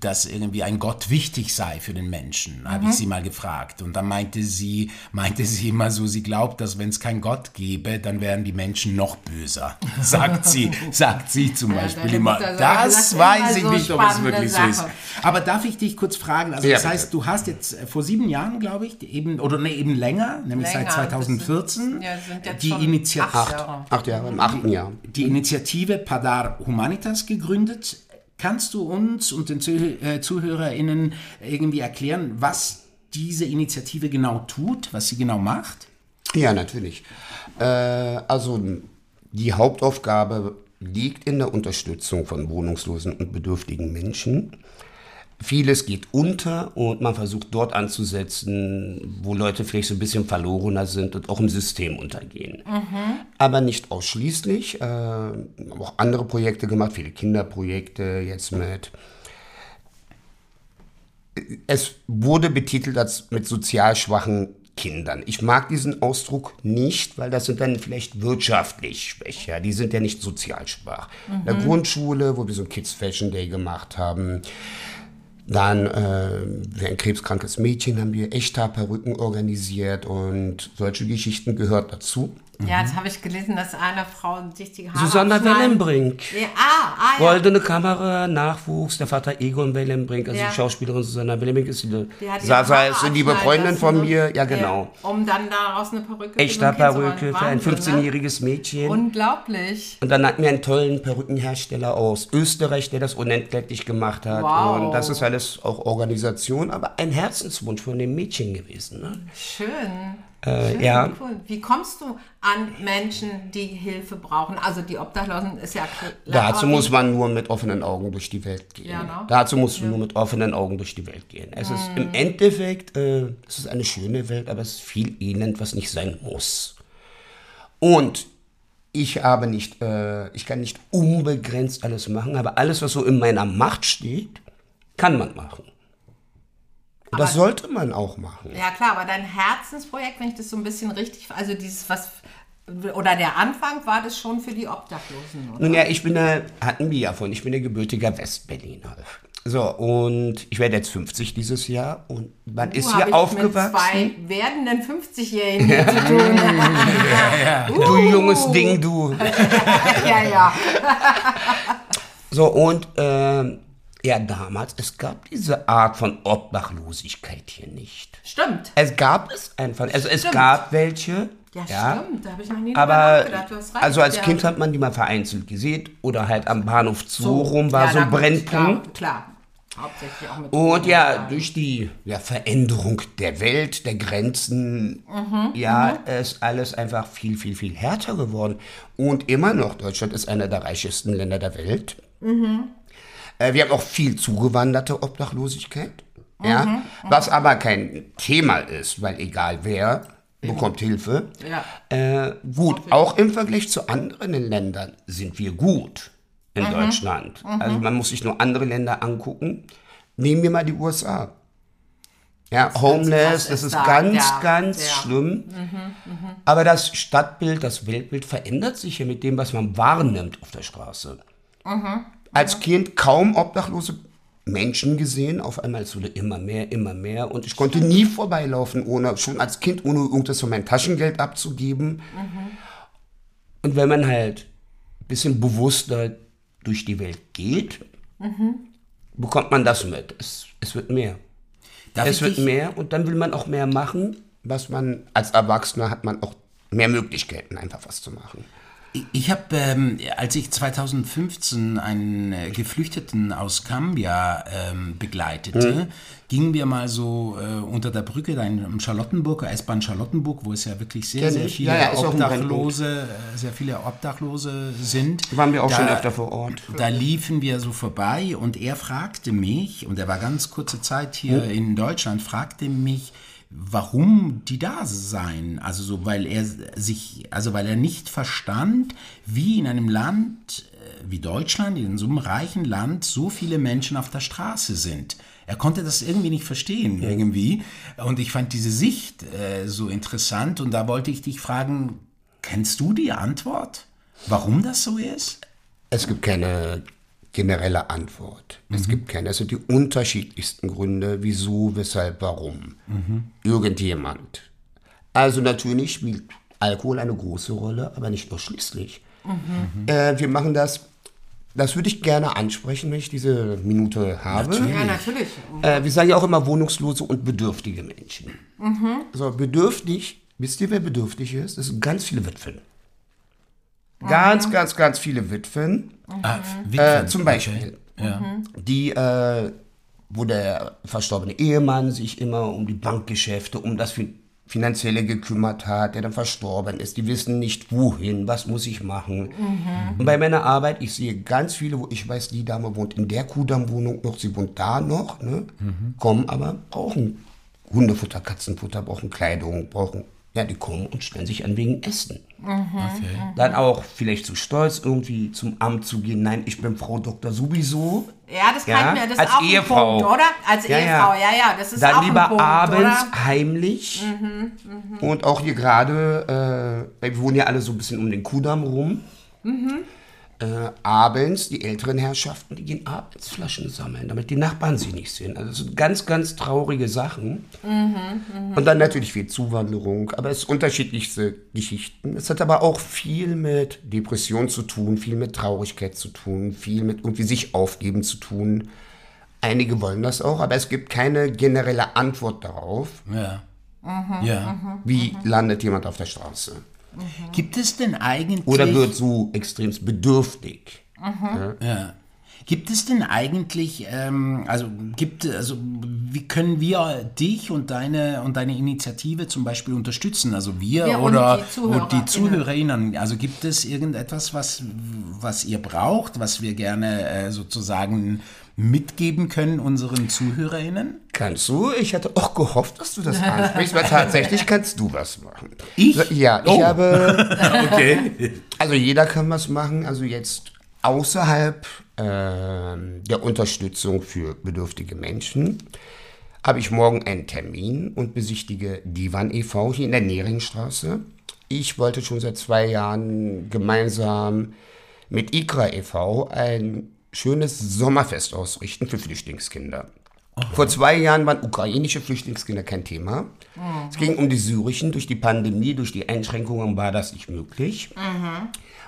dass irgendwie ein Gott wichtig sei für den Menschen, habe ich sie mal gefragt. Und dann meinte sie, meinte sie immer so, sie glaubt, dass wenn es keinen Gott gäbe, dann wären die Menschen noch böser. Sagt sie, sagt sie zum Beispiel deine immer. Sagt, Das ist weiß immer ich so nicht, ob es wirklich so ist. Sache. Aber darf ich dich kurz fragen? Also Ja, das bitte. heißt, du hast jetzt äh, vor sieben Jahren, glaube ich, eben oder nee, eben länger, nämlich Länger, seit 2014, das sind- ja, die, schon Initia acht. Acht Jahre, im achten Jahr. die Initiative Padar Humanitas gegründet. Kannst du uns und den Zuh äh, ZuhörerInnen irgendwie erklären, was diese Initiative genau tut, was sie genau macht? Ja, natürlich. Äh, also die Hauptaufgabe liegt in der Unterstützung von wohnungslosen und bedürftigen Menschen. Vieles geht unter und man versucht dort anzusetzen, wo Leute vielleicht so ein bisschen verlorener sind und auch im System untergehen. Aber nicht ausschließlich. Äh, wir haben auch andere Projekte gemacht, viele Kinderprojekte jetzt mit. Es wurde betitelt als mit sozial schwachen Kindern. Ich mag diesen Ausdruck nicht, weil das sind dann vielleicht wirtschaftlich schwächer. Die sind ja nicht sozial schwach. In der Grundschule, wo wir so ein Kids Fashion Day gemacht haben, dann äh, für ein krebskrankes Mädchen haben wir Echthaarperücken organisiert und solche Geschichten gehört dazu. Ja, jetzt habe ich gelesen, dass eine Frau sich die Haare Susanna Wellenbrink. Ja, ah, ah, ja. Goldene Kamera, Nachwuchs, der Vater Egon Wellenbrink, also Ja. die Schauspielerin Susanna Wellenbrink ist die, Die Sasa ist eine liebe Freundin von lassen, mir, ne? ja genau. um dann daraus eine Perücke Echter für so ein Kind zu Perücke machen. für ein Wahnsinn, ne? 15-jähriges Mädchen. Unglaublich. Und dann hatten wir einen tollen Perückenhersteller aus Österreich, der das unentgeltlich gemacht hat. Wow. Und das ist alles auch Organisation, aber ein Herzenswunsch von dem Mädchen gewesen. Ne? Schön. Äh, Schön, ja. cool. Wie kommst du an Menschen, die Hilfe brauchen? Also die Obdachlosen ist ja klar. Dazu muss man nur mit offenen Augen durch die Welt gehen. Ja, ne? Dazu musst du nur mit offenen Augen durch die Welt gehen. Es ist im Endeffekt, äh, es ist eine schöne Welt, aber es ist viel Elend, was nicht sein muss. Und ich habe nicht, äh, ich kann nicht unbegrenzt alles machen, aber alles, was so in meiner Macht steht, kann man machen. Und das sollte man auch machen. Ja klar, aber dein Herzensprojekt, wenn ich das so ein bisschen richtig, also dieses was oder der Anfang war das schon für die Obdachlosen, oder? Nun ja, ich bin da, hatten wir ja von, ich bin der gebürtiger Westberliner. So, und ich werde jetzt 50 dieses Jahr und man ist Uh, hab hier ich aufgewachsen. Mit zwei werdenden 50-Jährigen hier zu tun. Du junges Ding, du. ja, ja. So, und ähm, ja, damals, es gab diese Art von Obdachlosigkeit hier nicht. Stimmt. Es gab es einfach, also es Stimmt. gab welche. Ja, stimmt. Da habe ich noch nie Aber nachgedacht. Du hast recht. also als ja. Kind hat man die mal vereinzelt gesehen oder halt am Bahnhof Zoo rum war ja, so ein Brennpunkt. Klar, klar. Hauptsächlich auch mit Und ja, durch die ja, Veränderung der Welt, der Grenzen, ja, ist alles einfach viel, viel, viel härter geworden. Und immer noch, Deutschland ist einer der reichsten Länder der Welt. Äh, wir haben auch viel zugewanderte Obdachlosigkeit. Ja, was aber kein Thema ist, weil egal wer bekommt Hilfe. Ja. Äh, gut, auch im Vergleich zu anderen Ländern sind wir gut in Deutschland. Also man muss sich nur andere Länder angucken. Nehmen wir mal die USA. Ja, Homeless, krass das ist da. ganz, Ja, ganz ja. schlimm. Aber das Stadtbild, das Weltbild verändert sich ja mit dem, was man wahrnimmt auf der Straße. Als Kind kaum obdachlose Menschen gesehen, auf einmal es wurde immer mehr, immer mehr und ich konnte nie vorbeilaufen, ohne schon als Kind, ohne irgendwas von meinem Taschengeld abzugeben. Und wenn man halt ein bisschen bewusster durch die Welt geht, bekommt man das mit. Es, es wird mehr. Darf es wird mehr und dann will man auch mehr machen, was man als Erwachsener hat man auch mehr Möglichkeiten, einfach was zu machen. Ich habe, ähm, als ich 2015 einen äh, Geflüchteten aus Gambia ähm, begleitete, gingen wir mal so äh, unter der Brücke da in Charlottenburg, S-Bahn Charlottenburg, wo es ja wirklich sehr, sehr viele Ja, ja, Obdachlose, äh, sehr viele Obdachlose sind. Waren wir auch Da- schon öfter vor Ort. Da liefen wir so vorbei und er fragte mich, und er war ganz kurze Zeit hier in Deutschland, fragte mich, warum die da seien. Also so, weil er sich, also weil er nicht verstand, wie in einem Land äh, wie Deutschland, in so einem reichen Land, so viele Menschen auf der Straße sind. Er konnte das irgendwie nicht verstehen, irgendwie. Und ich fand diese Sicht äh, so interessant und da wollte ich dich fragen, kennst du die Antwort? Warum das so ist? Es gibt keine generelle Antwort. Es gibt keine. Es sind die unterschiedlichsten Gründe, wieso, weshalb, warum. Irgendjemand. Also natürlich spielt Alkohol eine große Rolle, aber nicht ausschließlich. Äh, wir machen das, das würde ich gerne ansprechen, wenn ich diese Minute habe. Ja, natürlich. Äh, wir sagen ja auch immer wohnungslose und bedürftige Menschen. So, bedürftig, wisst ihr, wer bedürftig ist? Das sind ganz viele Witwen. Ganz, ganz, ganz viele Witwen. Ah, Äh, Witwen. zum Beispiel. Die, äh, wo der verstorbene Ehemann sich immer um die Bankgeschäfte, um das fin Finanzielle gekümmert hat, der dann verstorben ist. Die wissen nicht, wohin, was muss ich machen. Und bei meiner Arbeit, ich sehe ganz viele, wo ich weiß, die Dame wohnt in der Kudamm-Wohnung noch, sie wohnt da noch, ne? kommen aber, brauchen Hundefutter, Katzenfutter, brauchen Kleidung, brauchen Ja, die kommen und stellen sich an wegen Essen. Okay. Dann auch vielleicht zu stolz, irgendwie zum Amt zu gehen. Nein, ich bin Frau Doktor sowieso. Ja, das Ja, kann mir, das als ist auch Ehefrau. Punkt, oder? Als Ja. Ehefrau, ja, ja, das ist Dann auch lieber ein Punkt, abends oder? Mhm, heimlich. Und auch hier gerade, äh, wir wohnen ja alle so ein bisschen um den Kudamm rum. Mhm. Äh, abends, die älteren Herrschaften, die gehen abends Flaschen sammeln, damit die Nachbarn sie nicht sehen. Also das sind ganz, ganz traurige Sachen. Mhm, Und dann natürlich viel Zuwanderung, aber es sind unterschiedlichste Geschichten. Es hat aber auch viel mit Depression zu tun, viel mit Traurigkeit zu tun, viel mit irgendwie sich aufgeben zu tun. Einige wollen das auch, aber es gibt keine generelle Antwort darauf, Ja. Mhm, Ja. wie landet jemand auf der Straße. Gibt es denn eigentlich. Oder wird so extremst bedürftig. Ja. Gibt es denn eigentlich, ähm, also gibt also wie können wir dich und deine und deine Initiative zum Beispiel unterstützen? Also wir Wir und oder die ZuhörerInnen. und die ZuhörerInnen. Also gibt es irgendetwas, was was ihr braucht, was wir gerne äh, sozusagen mitgeben können unseren ZuhörerInnen? Kannst du? Ich hatte auch gehofft, dass du das ansprichst, weil tatsächlich kannst du was machen. Ich? Ja, ich Oh. habe Okay. Also jeder kann was machen, also jetzt außerhalb ähm, der Unterstützung für bedürftige Menschen habe ich morgen einen Termin und besichtige Divan e.V. hier in der Neringstraße. Ich wollte schon seit zwei Jahren gemeinsam mit IKRA e.V. ein schönes Sommerfest ausrichten für Flüchtlingskinder. Vor zwei Jahren waren ukrainische Flüchtlingskinder kein Thema. Es ging um die syrischen. Durch die Pandemie, durch die Einschränkungen war das nicht möglich.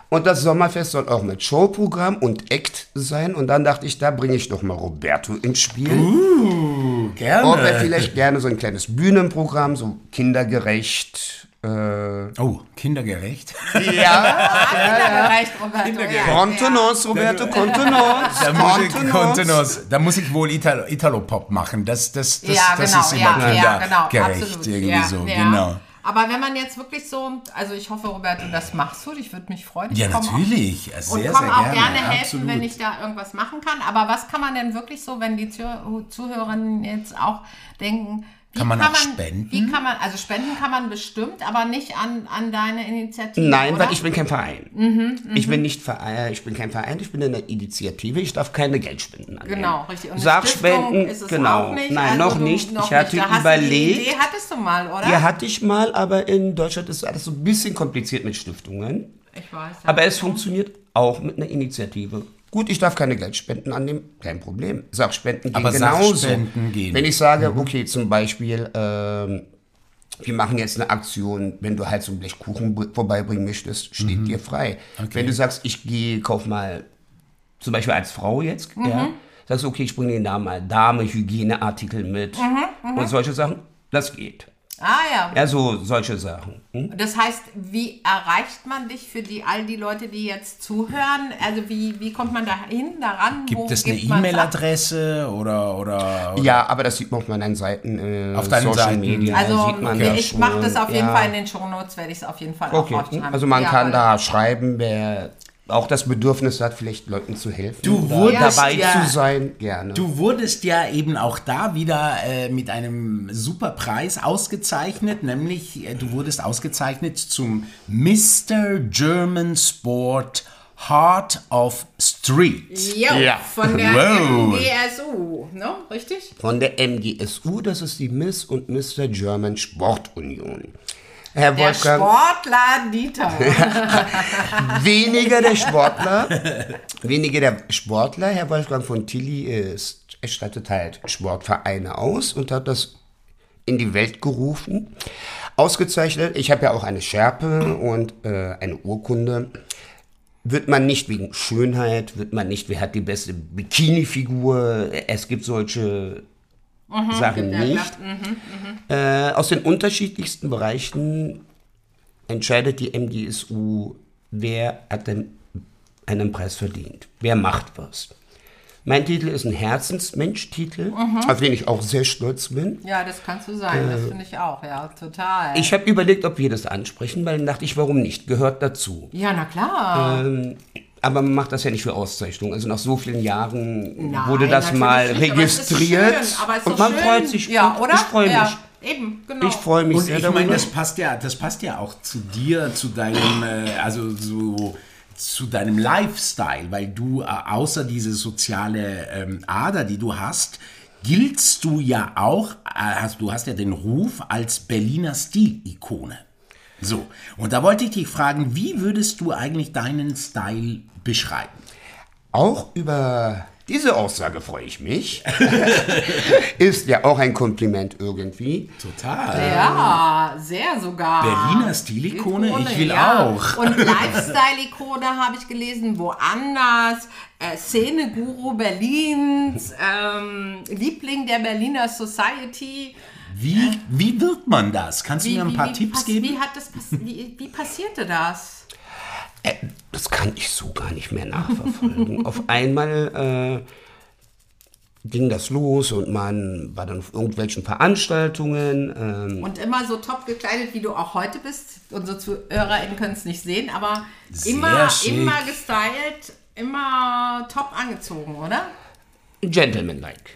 Und das Sommerfest soll auch mit Showprogramm und Act sein. Und dann dachte ich, da bringe ich doch mal Roberto ins Spiel. Gerne. Ob er vielleicht gerne so ein kleines Bühnenprogramm, so kindergerecht. Äh, Oh, kindergerecht. ja, Kindergerecht, Roberto. Kindergerecht. Ja. Contenance, Roberto, Contenance. Da muss, ich, da muss ich wohl Italo, Italo-Pop machen. Das, das, das, ja, das genau, ist immer ja, ja, genau, kindergerecht. absolut. Irgendwie ja, so, ja. genau. Aber wenn man jetzt wirklich so, also ich hoffe, Roberto, das machst du, ich würde mich freuen. Ich Ja, komm auch- natürlich. Sehr, Und komme auch gerne. gerne helfen, absolut. wenn ich da irgendwas machen kann. Aber was kann man denn wirklich so, wenn die Zuh- Zuhörerinnen jetzt auch denken, Kann man auch spenden? Wie kann man, also spenden kann man bestimmt, aber nicht an, an deine Initiative. Nein, oder? weil ich bin kein Verein. Mhm, ich bin nicht Verein, ich bin kein Verein, ich bin eine Initiative, ich darf keine Geldspenden annehmen. Genau, richtig. Und Sachspenden, Stiftung ist es genau. auch nicht. Nein, Also noch du- nicht. noch ich hatte nicht. Du Die überlegt. Idee hattest du mal, oder? Ja, hatte ich mal, aber in Deutschland ist alles so ein bisschen kompliziert mit Stiftungen. Ich weiß. Aber es funktioniert auch mit einer Initiative. Gut, ich darf keine Geldspenden annehmen, kein Problem. Sachspenden gehen Aber genauso. Sachspenden gehen. Wenn ich sage, okay, zum Beispiel, ähm, wir machen jetzt eine Aktion, wenn du halt so ein Blech Kuchen br- vorbeibringen möchtest, steht dir frei. Wenn du sagst, ich gehe, kauf mal, zum Beispiel als Frau jetzt, ja, sagst du, okay, ich bringe dir da mal Dame, Hygieneartikel mit und solche Sachen, das geht. Ah ja. Ja, so solche Sachen. Hm? Das heißt, wie erreicht man dich für die all die Leute, die jetzt zuhören? Also wie, wie kommt man da hin, daran? Gibt Wo es eine gibt? E-Mail-Adresse oder, oder, oder Ja, aber das sieht man auf meinen Seiten, äh, Auf deinen Social Seiten. Media. Also sieht man okay, das ich mache das auf jeden ja. Fall in den Shownotes, werde ich es auf jeden Fall Okay, auch also man Ja, kann da schreiben, wer auch das Bedürfnis hat, vielleicht Leuten zu helfen. Du wurdest dabei ja- zu sein, gerne. Du wurdest ja eben auch da wieder äh, mit einem super Preis ausgezeichnet, nämlich äh, du wurdest ausgezeichnet zum Mr. German Sport Heart of Street. Jo, Ja. von der Wow. MGSU, ne? Richtig? Von der MGSU, das ist die Miss und Mr. German Sportunion. Herr Der Wolfgang, Sportler Dieter. weniger der Sportler, weniger der Sportler. Herr Wolfgang von Tilly ist, er stattet halt Sportvereine aus und hat das in die Welt gerufen. Ausgezeichnet, ich habe ja auch eine Schärpe und äh, eine Urkunde. Wird man nicht wegen Schönheit, wird man nicht, wer hat die beste Bikini-Figur, es gibt solche Sachen ja, nicht. Äh, aus den unterschiedlichsten Bereichen entscheidet die MGSU, wer hat denn einen Preis verdient, wer macht was. Mein Titel ist ein Herzensmensch-Titel, auf den ich auch sehr stolz bin. Ja, das kannst du sein, das finde ich auch, ja, total. Ich habe überlegt, ob wir das ansprechen, weil dann dachte ich, warum nicht? Gehört dazu. ja, na klar. Ähm, aber man macht das ja nicht für Auszeichnung. Also nach so vielen Jahren Nein, wurde das mal nicht, aber es ist registriert schön, aber es ist und man schön. freut sich. Ja, oder? Ich freue mich. Ja, eben, genau. Ich freue mich Und sehr ich darüber. meine, das passt ja, das passt ja auch zu dir, zu deinem, äh, also so zu deinem Lifestyle, weil du äh, außer diese soziale ähm, Ader, die du hast, giltst du ja auch, äh, hast, du hast ja den Ruf als Berliner Stilikone. So, und da wollte ich dich fragen, wie würdest du eigentlich deinen Style beschreiben? Auch über diese Aussage freue ich mich. Ist ja auch ein Kompliment irgendwie. Total. ja, sehr sogar. Berliner Stilikone, ich will ja. auch. Und Lifestyle-Ikone habe ich gelesen, woanders. Äh, Szene-Guru Berlins, ähm, Liebling der Berliner Society. Wie, wie wird man das? Kannst du mir ein paar Tipps pass- geben? Wie, hat das wie, wie passierte das? Äh, das kann ich so gar nicht mehr nachverfolgen. auf einmal äh, ging das los und man war dann auf irgendwelchen Veranstaltungen. Ähm, Und immer so top gekleidet, wie du auch heute bist. Unsere ZuhörerInnen können es nicht sehen, aber Sehr immer, schick. immer gestylt, immer top angezogen, oder? Gentlemanlike.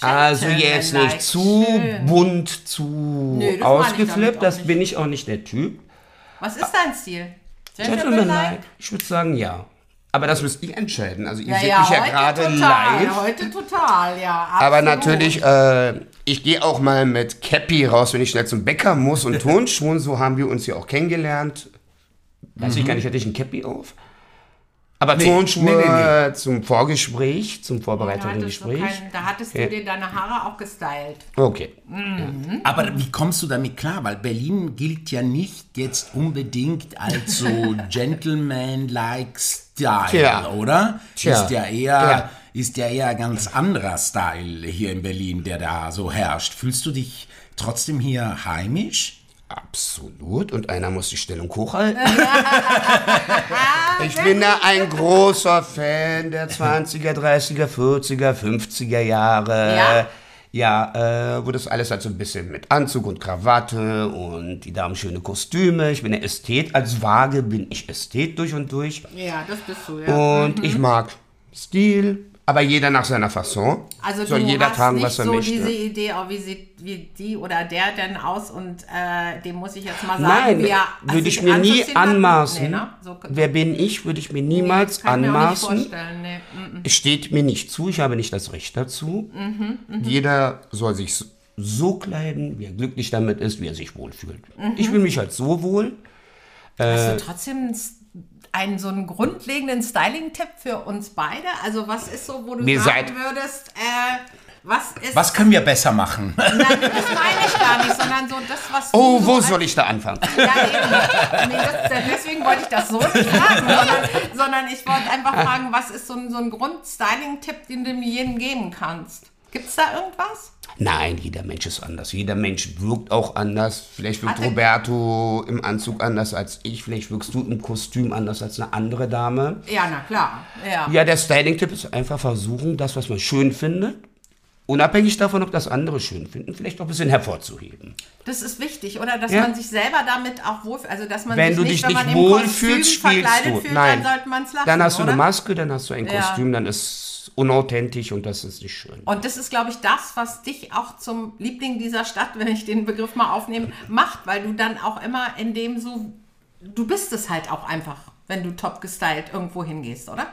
Also jetzt nicht zu schön. bunt, zu Nö, das ausgeflippt, das bin ich auch nicht der Typ. Was ist dein Stil? Gentlemanlike, ich würde sagen ja. Aber das müsst ihr entscheiden. Also ihr Ja, seht ja, mich ja gerade live. heute total, ja. Aber absolut. natürlich, äh, ich gehe auch mal mit Cappy raus, wenn ich schnell zum Bäcker muss und Turnschuhen. So haben wir uns ja auch kennengelernt. Weiß ich gar nicht, hatte ich ein Cappy auf? Aber Nee, Turnschuhe nee, nee, zum Vorgespräch, zum vorbereitenden Gespräch. kein, da hattest Ja. du dir deine Haare auch gestylt. Okay. Aber wie kommst du damit klar? Weil Berlin gilt ja nicht jetzt unbedingt als so Gentleman-like Style, Tja. oder? Tja. Ist ja eher, Ja. ist ja eher ganz anderer Style hier in Berlin, der da so herrscht. Fühlst du dich trotzdem hier heimisch? Absolut. Und einer muss die Stellung hochhalten. ich bin da ein großer Fan der 20er, 30er, 40er, 50er Jahre. Ja? Ja, äh, wo das alles halt so ein bisschen mit Anzug und Krawatte und die Damen schöne Kostüme. Ich bin der Ästhet. Als Waage bin ich Ästhet durch und durch. Ja, das bist du, ja. Und ich mag Stil, aber jeder nach seiner Fasson. Also Soll du jeder hast tragen, nicht was er so möchte. diese Idee, oh, wie sieht wie die oder der denn aus und äh, dem muss ich jetzt mal sagen, Nein, wie er würde ich sich mir nie anmaßen. Nee, ne? so, Wer bin ich, würde ich mir niemals kann ich mir auch nicht anmaßen. vorstellen, nee. mm, mm. Es steht mir nicht zu, ich habe nicht das Recht dazu. Mhm, Jeder soll sich so- kleiden, wie er glücklich damit ist, wie er sich wohlfühlt. Mhm. Ich fühle mich halt so wohl. Hast du trotzdem einen so einen grundlegenden Styling-Tipp für uns beide? Also was ist so, wo du Wir sagen würdest, äh, was ist... Was können wir besser machen? Nein, das meine ich gar nicht, sondern so das, was Oh, du so wo soll ich da anfangen? Ja, eben. Nee, das, deswegen wollte ich das so nicht fragen, sondern, sondern ich wollte einfach fragen, was ist so ein, so ein Grund-Styling-Tipp, den du mir jedem geben kannst? Gibt es da irgendwas? Nein, jeder Mensch ist anders. Jeder Mensch wirkt auch anders. Vielleicht wirkt Hat er- Roberto im Anzug anders als ich. Vielleicht wirkst du im Kostüm anders als eine andere Dame. Ja, na klar. Ja. Ja, der Styling-Tipp ist einfach versuchen, das, was man schön findet, unabhängig davon, ob das andere schön finden, vielleicht auch ein bisschen hervorzuheben. Das ist wichtig, oder? Dass Ja. man sich selber damit auch wohlfühlt. Also, dass man Wenn sich du nicht, dich wenn nicht wohlfühlst, Kostüm spielst verkleidet du. fühlt, Nein. dann sollte man es lassen, Dann hast du oder? eine Maske, dann hast du ein Ja. Kostüm, dann ist unauthentisch und das ist nicht schön. Und das ist, glaube ich, das, was dich auch zum Liebling dieser Stadt, wenn ich den Begriff mal aufnehme, macht, weil du dann auch immer in dem so, du bist es halt auch einfach, wenn du top gestylt irgendwo hingehst, oder?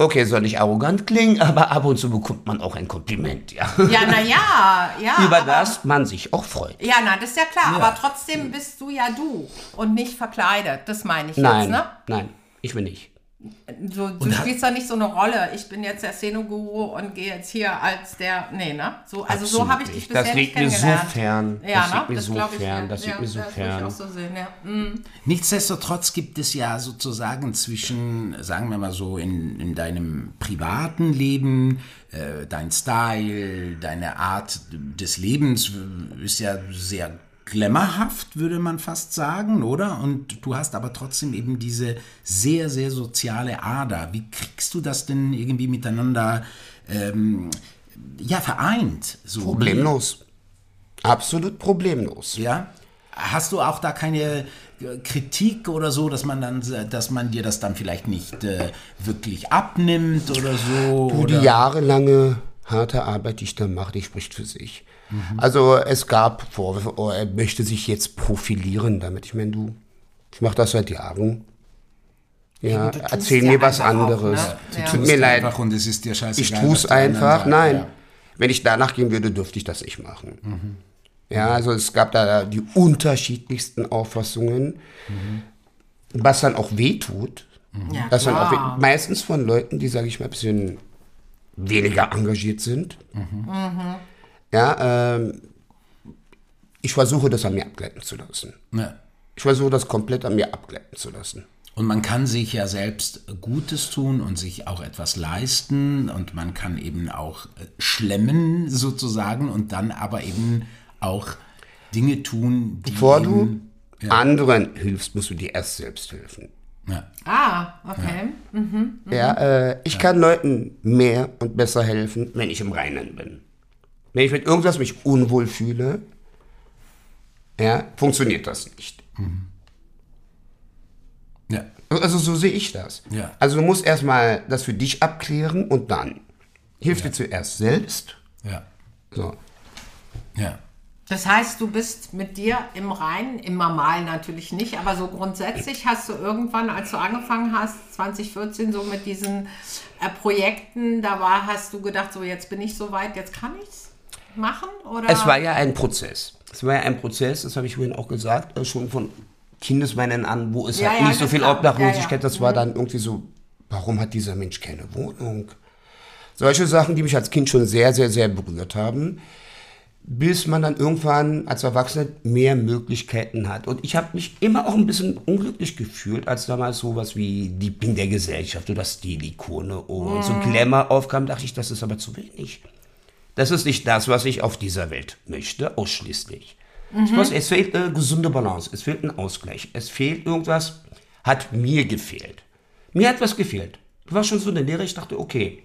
Okay, soll nicht arrogant klingen, aber ab und zu bekommt man auch ein Kompliment, ja. Ja, na ja, ja. Über das man sich auch freut. Ja, na, das ist ja klar, aber trotzdem bist du ja du und nicht verkleidet, das meine ich Nein, jetzt, ne? nein, ich will nicht. Du, du spielst doch nicht so eine Rolle. Ich bin jetzt der Szeneguru und gehe jetzt hier als der. Nee, ne? So, also so habe ich dich bisher Das nicht liegt mir so kennengelernt. fern. Ja, Das ne? liegt mir so glaub ich, fern. ja. Das liegt ja, mir so das fern. ich auch so sehen, ja. Mm. Nichtsdestotrotz gibt es ja sozusagen zwischen, sagen wir mal so, in, in deinem privaten Leben, äh, dein Style, deine Art des Lebens äh, ist ja sehr glamourhaft, würde man fast sagen, oder? Und du hast aber trotzdem eben diese sehr, sehr soziale Ader. Wie kriegst du das denn irgendwie miteinander ähm, ja, vereint? So, Problemlos. Absolut problemlos. ja? Hast du auch da keine äh, Kritik oder so, dass man dann, dass man dir das dann vielleicht nicht äh, wirklich abnimmt oder so? Du, die oder? jahrelange harte Arbeit, die ich da mache, die spricht für sich. Also es gab Vorwürfe, oh, er möchte sich jetzt profilieren damit. Ich meine, du, ich mache das seit Jahren. Ja, tust erzähl ja mir was einfach auch, anderes. ne? Ja. Tut mir leid. Einfach und es ist dir scheißegal. Ich tue es einfach. Nein. Ja. Wenn ich danach gehen würde, dürfte ich das nicht machen. Ja, also es gab da die unterschiedlichsten Auffassungen, was dann auch wehtut. Ja, Das dann auch klar. weh- meistens von Leuten, die, sage ich mal, ein bisschen weniger engagiert sind. Ja, ähm, ich versuche das an mir abgleiten zu lassen. Ja. Ich versuche das komplett an mir abgleiten zu lassen. Und man kann sich ja selbst Gutes tun und sich auch etwas leisten und man kann eben auch äh, schlemmen sozusagen und dann aber eben auch Dinge tun, die Bevor du eben, anderen hilfst, musst du dir erst selbst helfen. ja, Ah, okay. Ja, äh, ich kann Leuten mehr und besser helfen, wenn ich im Reinen bin. Wenn ich mit irgendwas mich unwohl fühle, ja, funktioniert das nicht. ja, Also so sehe ich das. Ja. Also du musst erstmal das für dich abklären und dann hilf dir zuerst selbst. ja, So. ja. Das heißt, du bist mit dir im Reinen, immer mal natürlich nicht, aber so grundsätzlich hast du irgendwann, als du angefangen hast, 2014, so mit diesen äh, Projekten, da war, hast du gedacht, so jetzt bin ich so weit, jetzt kann ich's machen? Oder? Es war ja ein Prozess. Es war ja ein Prozess, das habe ich vorhin auch gesagt, äh, schon von Kindesbeinen an, wo es Ja, halt ja, nicht so viel. Obdachlosigkeit, das war dann irgendwie so, warum hat dieser Mensch keine Wohnung? Solche Sachen, die mich als Kind schon sehr, sehr, sehr berührt haben, bis man dann irgendwann als Erwachsener mehr Möglichkeiten hat. Und ich habe mich immer auch ein bisschen unglücklich gefühlt, als damals sowas wie Liebling der Gesellschaft oder Stilikone und so Glamour aufkam, dachte ich, das ist aber zu wenig. Das ist nicht das, was ich auf dieser Welt möchte, ausschließlich. Ich weiß, es fehlt eine gesunde Balance, es fehlt ein Ausgleich, es fehlt irgendwas, hat mir gefehlt. Mir hat was gefehlt. Du warst schon so eine Lehre, ich dachte, okay,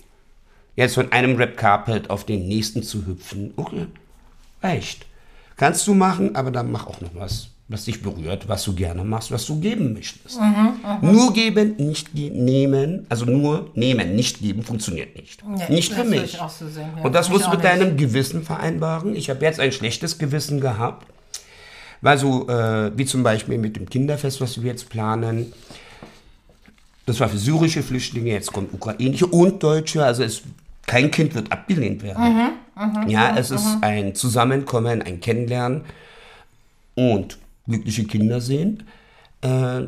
jetzt von einem Rap Carpet auf den nächsten zu hüpfen, okay, reicht. Kannst du machen, aber dann mach auch noch was, was dich berührt, was du gerne machst, was du geben möchtest. Nur geben, nicht ge- nehmen, also nur nehmen, nicht geben, funktioniert nicht. Nee, nicht für mich. so sehen, ja. Und das musst du mit nicht. deinem Gewissen vereinbaren. Ich habe jetzt ein schlechtes Gewissen gehabt, weil so, äh, wie zum Beispiel mit dem Kinderfest, was wir jetzt planen, das war für syrische Flüchtlinge, jetzt kommt ukrainische und deutsche, also es, kein Kind wird abgelehnt werden. ja, es ist ein Zusammenkommen, ein Kennenlernen und glückliche Kinder sehen. Äh,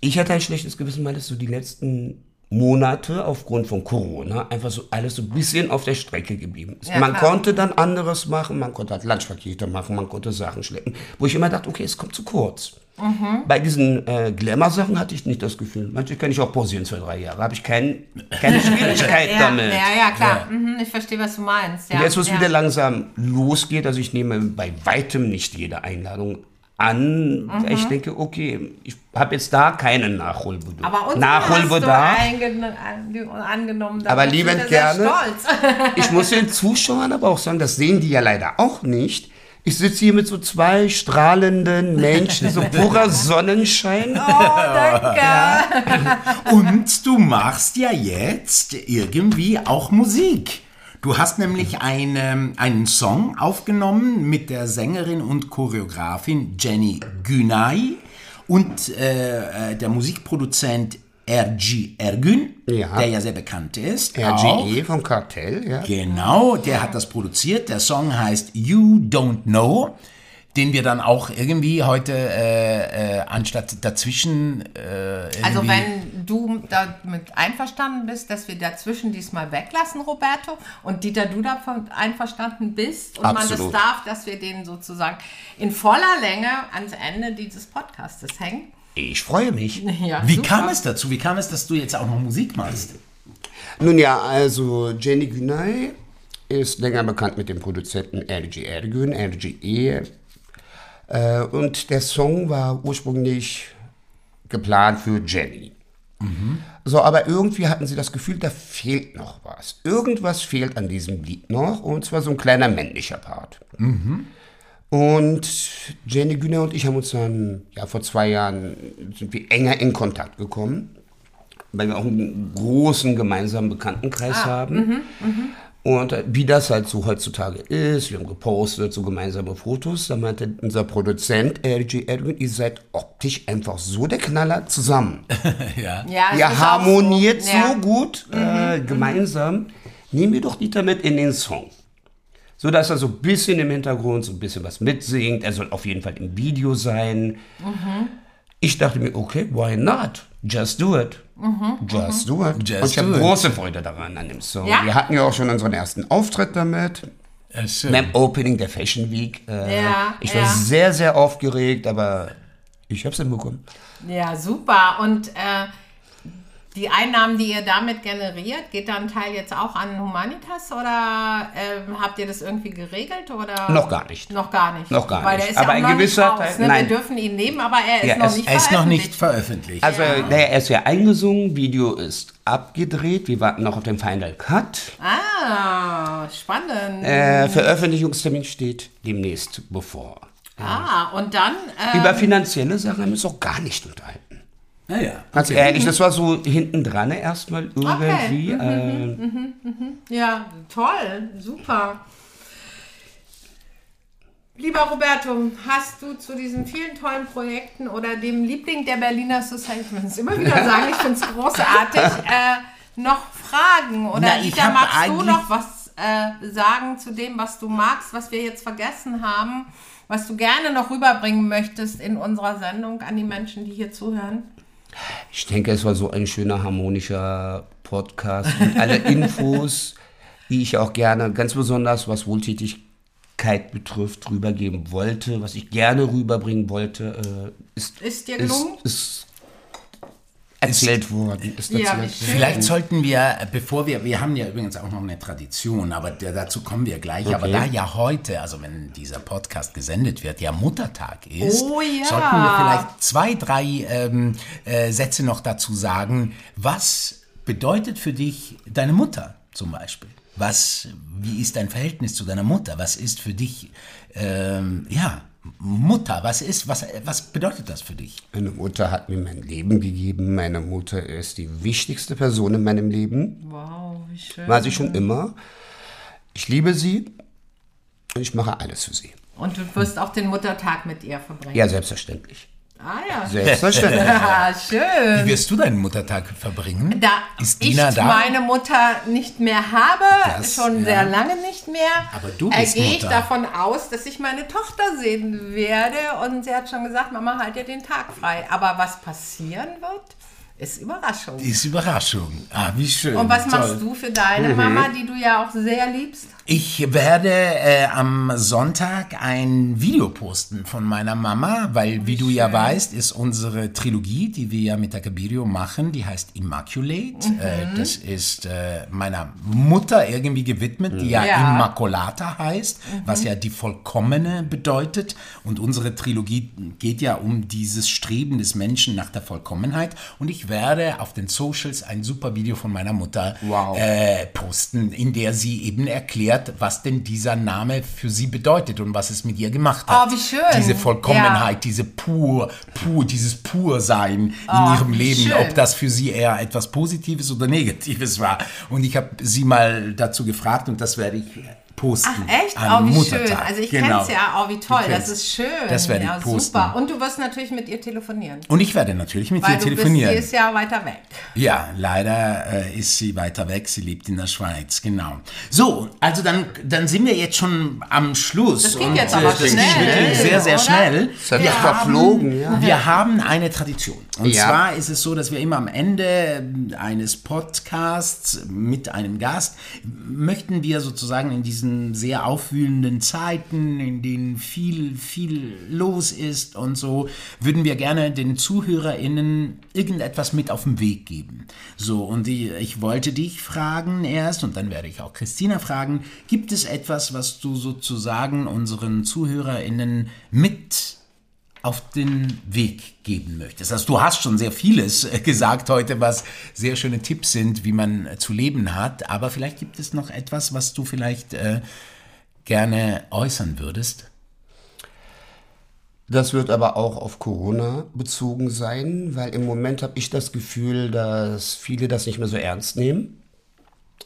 ich hatte ein schlechtes Gewissen, weil es so die letzten Monate aufgrund von Corona einfach so alles so ein bisschen auf der Strecke geblieben ist. Ja, man klar. konnte dann anderes machen, man konnte halt Lunchpakete machen, man konnte Sachen schleppen, wo ich immer dachte, okay, es kommt zu kurz. Mhm. Bei diesen äh, Glamour-Sachen hatte ich nicht das Gefühl. Manche kann ich auch pausieren zwei, drei Jahre. Habe ich kein, keine Schwierigkeit ja, damit. ja, ja, klar. Mhm, ich verstehe, was du meinst. Ja, Und jetzt, wo es ja. wieder langsam losgeht, also ich nehme bei weitem nicht jede Einladung an, Mhm. ich denke, okay, ich habe jetzt da keinen Nachholbedarf. Aber uns Nachholbedarf. hast du einge- an- angenommen. da Aber liebend gerne. Stolz. Ich muss den Zuschauern aber auch sagen, das sehen die ja leider auch nicht. Ich sitze hier mit so zwei strahlenden Menschen, so purer Sonnenschein. Oh, danke. Und du machst ja jetzt irgendwie auch Musik. Du hast nämlich eine, einen Song aufgenommen mit der Sängerin und Choreografin Jenny Günay und äh, äh, der Musikproduzent RG Ergün, Ja. der ja sehr bekannt ist. RGE vom Kartell, ja. Genau, der hat das produziert. Der Song heißt You Don't Know, den wir dann auch irgendwie heute äh, äh, anstatt dazwischen äh, Also wenn du damit einverstanden bist, dass wir dazwischen diesmal weglassen, Roberto, und Dieter, du davon einverstanden bist und man Absolut. das darf, dass wir den sozusagen in voller Länge ans Ende dieses Podcastes hängen. Ich freue mich. Ja, Wie super. kam es dazu? Wie kam es, dass du jetzt auch noch Musik machst? Nun ja, also Jenny Günay ist länger bekannt mit dem Produzenten RG Ergün, RGE. Äh, und der Song war ursprünglich geplant für Jenny. So, aber irgendwie hatten sie das Gefühl, da fehlt noch was. Irgendwas fehlt an diesem Lied noch, und zwar so ein kleiner männlicher Part. Und Jenny Günay und ich haben uns dann, ja, vor zwei Jahren sind wir enger in Kontakt gekommen, weil wir auch einen großen gemeinsamen Bekanntenkreis haben. Und wie das halt so heutzutage ist, wir haben gepostet, so gemeinsame Fotos, da meinte unser Produzent RG Edwin, ihr seid optisch einfach so der Knaller zusammen. ja. Ja, Ihr harmoniert so, Ja. gut äh, gemeinsam. Nehmen wir doch Dieter mit in den Song. So dass er so ein bisschen im Hintergrund so ein bisschen was mitsingt. Er soll auf jeden Fall im Video sein. Ich dachte mir, okay, why not? Just do it. Just do it. Just Und ich habe große Freude daran an dem Song. Ja? Wir hatten ja auch schon unseren ersten Auftritt damit. Äh, schön. Beim Opening der Fashion Week. Äh, Ja, ich war ja. sehr, sehr aufgeregt, aber ich habe es hinbekommen. Ja, super. Und äh, die Einnahmen, die ihr damit generiert, geht da ein Teil jetzt auch an Humanitas oder ähm, habt ihr das irgendwie geregelt? Oder? Noch gar nicht. Noch gar nicht. Noch gar Weil nicht. der ist Aber ja ein auch noch nicht gewisser raus, Teil- ne? nein. Wir dürfen ihn nehmen, aber er ist Ja, noch es- nicht Er ist noch nicht veröffentlicht. Also, naja, er ist ja eingesungen, Video ist abgedreht, wir warten noch auf den Final Cut. Ah, spannend. Äh, Veröffentlichungstermin steht demnächst bevor. Ah, und dann, äh, Über finanzielle Sachen haben wir uns auch gar nicht unterhalten. Naja. Ganz ehrlich, das war so hinten dran erstmal irgendwie. äh, ja, toll, super. Lieber Roberto, hast du zu diesen vielen tollen Projekten oder dem Liebling der Berliner Society, ich muss es immer wieder sagen, ich finde es großartig, äh, noch Fragen? Oder Na, hab magst du noch was äh, sagen zu dem, was du magst, was wir jetzt vergessen haben, was du gerne noch rüberbringen möchtest in unserer Sendung an die Menschen, die hier zuhören? Ich denke, es war so ein schöner, harmonischer Podcast und alle Infos, die ich auch gerne, ganz besonders was Wohltätigkeit betrifft, rübergeben wollte, was ich gerne rüberbringen wollte, äh, ist, Ist dir ist, gelungen? ist erzählt worden. Ist Ja. Vielleicht sollten wir, bevor wir, wir haben ja übrigens auch noch eine Tradition, aber der, dazu kommen wir gleich. Aber da ja heute, also wenn dieser Podcast gesendet wird, ja Muttertag ist, Oh ja. sollten wir vielleicht zwei, drei ähm, äh, Sätze noch dazu sagen. Was bedeutet für dich deine Mutter zum Beispiel? Was, wie ist dein Verhältnis zu deiner Mutter? Was ist für dich, ähm, ja, Mutter? Was ist, was, was bedeutet das für dich? Meine Mutter hat mir mein Leben gegeben. Meine Mutter ist die wichtigste Person in meinem Leben. Wow, wie schön. War sie schon immer. Ich liebe sie und ich mache alles für sie. Und du wirst auch den Muttertag mit ihr verbringen. Ja, selbstverständlich. Ah ja. Selbstverständlich. Ja, schön. Wie wirst du deinen Muttertag verbringen? Da ist ich Dina da? meine Mutter nicht mehr habe, Das, schon ja. sehr lange nicht mehr, Aber du äh, bist gehe ich davon aus, dass ich meine Tochter sehen werde. Und sie hat schon gesagt, Mama, halt dir den Tag frei. Aber was passieren wird, ist Überraschung. Ist Überraschung. Ah, wie schön. Und was Toll. machst du für deine Mama, die du ja auch sehr liebst? Ich werde äh, am Sonntag ein Video posten von meiner Mama, weil, wie du ja weißt, ist unsere Trilogie, die wir ja mit der Cabirio machen, die heißt Immaculate. Mhm. Äh, das ist äh, meiner Mutter irgendwie gewidmet, die ja, Ja. Mhm. Immaculata heißt, was ja die Vollkommene bedeutet. Und unsere Trilogie geht ja um dieses Streben des Menschen nach der Vollkommenheit. Und ich werde auf den Socials ein super Video von meiner Mutter Wow. äh, posten, in der sie eben erklärt, was denn dieser Name für sie bedeutet und was es mit ihr gemacht hat. Oh, wie schön. Diese Vollkommenheit, Ja. diese pur, pur, dieses Pursein Oh, in ihrem wie Leben, schön. ob das für sie eher etwas Positives oder Negatives war. Und ich habe sie mal dazu gefragt und das werde ich posten. Ach echt? am Oh, wie Muttertag. schön. Also ich Genau. kenn's ja. Oh, wie toll. Das ist schön. Das werde ich ja, posten. super. Und du wirst natürlich mit ihr telefonieren. Und ich werde natürlich mit Weil ihr du bist, telefonieren. sie ist ja weiter weg. Ja, leider äh, ist sie weiter weg. Sie lebt in der Schweiz, genau. So, also dann, dann sind wir jetzt schon am Schluss. Das ging Und, jetzt äh, aber das ging schnell, wirklich sehr, sehr oder? schnell. Es hat ja. verflogen, ja. Wir haben eine Tradition. Und Ja. zwar ist es so, dass wir immer am Ende eines Podcasts mit einem Gast möchten wir sozusagen in diesen sehr aufwühlenden Zeiten, in denen viel, viel los ist und so, würden wir gerne den ZuhörerInnen irgendetwas mit auf den Weg geben. So, und die, ich wollte dich fragen erst und dann werde ich auch Christina fragen, gibt es etwas, was du sozusagen unseren ZuhörerInnen mit auf den Weg geben möchtest. Also du hast schon sehr vieles äh, gesagt heute, was sehr schöne Tipps sind, wie man äh, zu leben hat, aber vielleicht gibt es noch etwas, was du vielleicht äh, gerne äußern würdest. Das wird aber auch auf Corona bezogen sein, weil im Moment habe ich das Gefühl, dass viele das nicht mehr so ernst nehmen.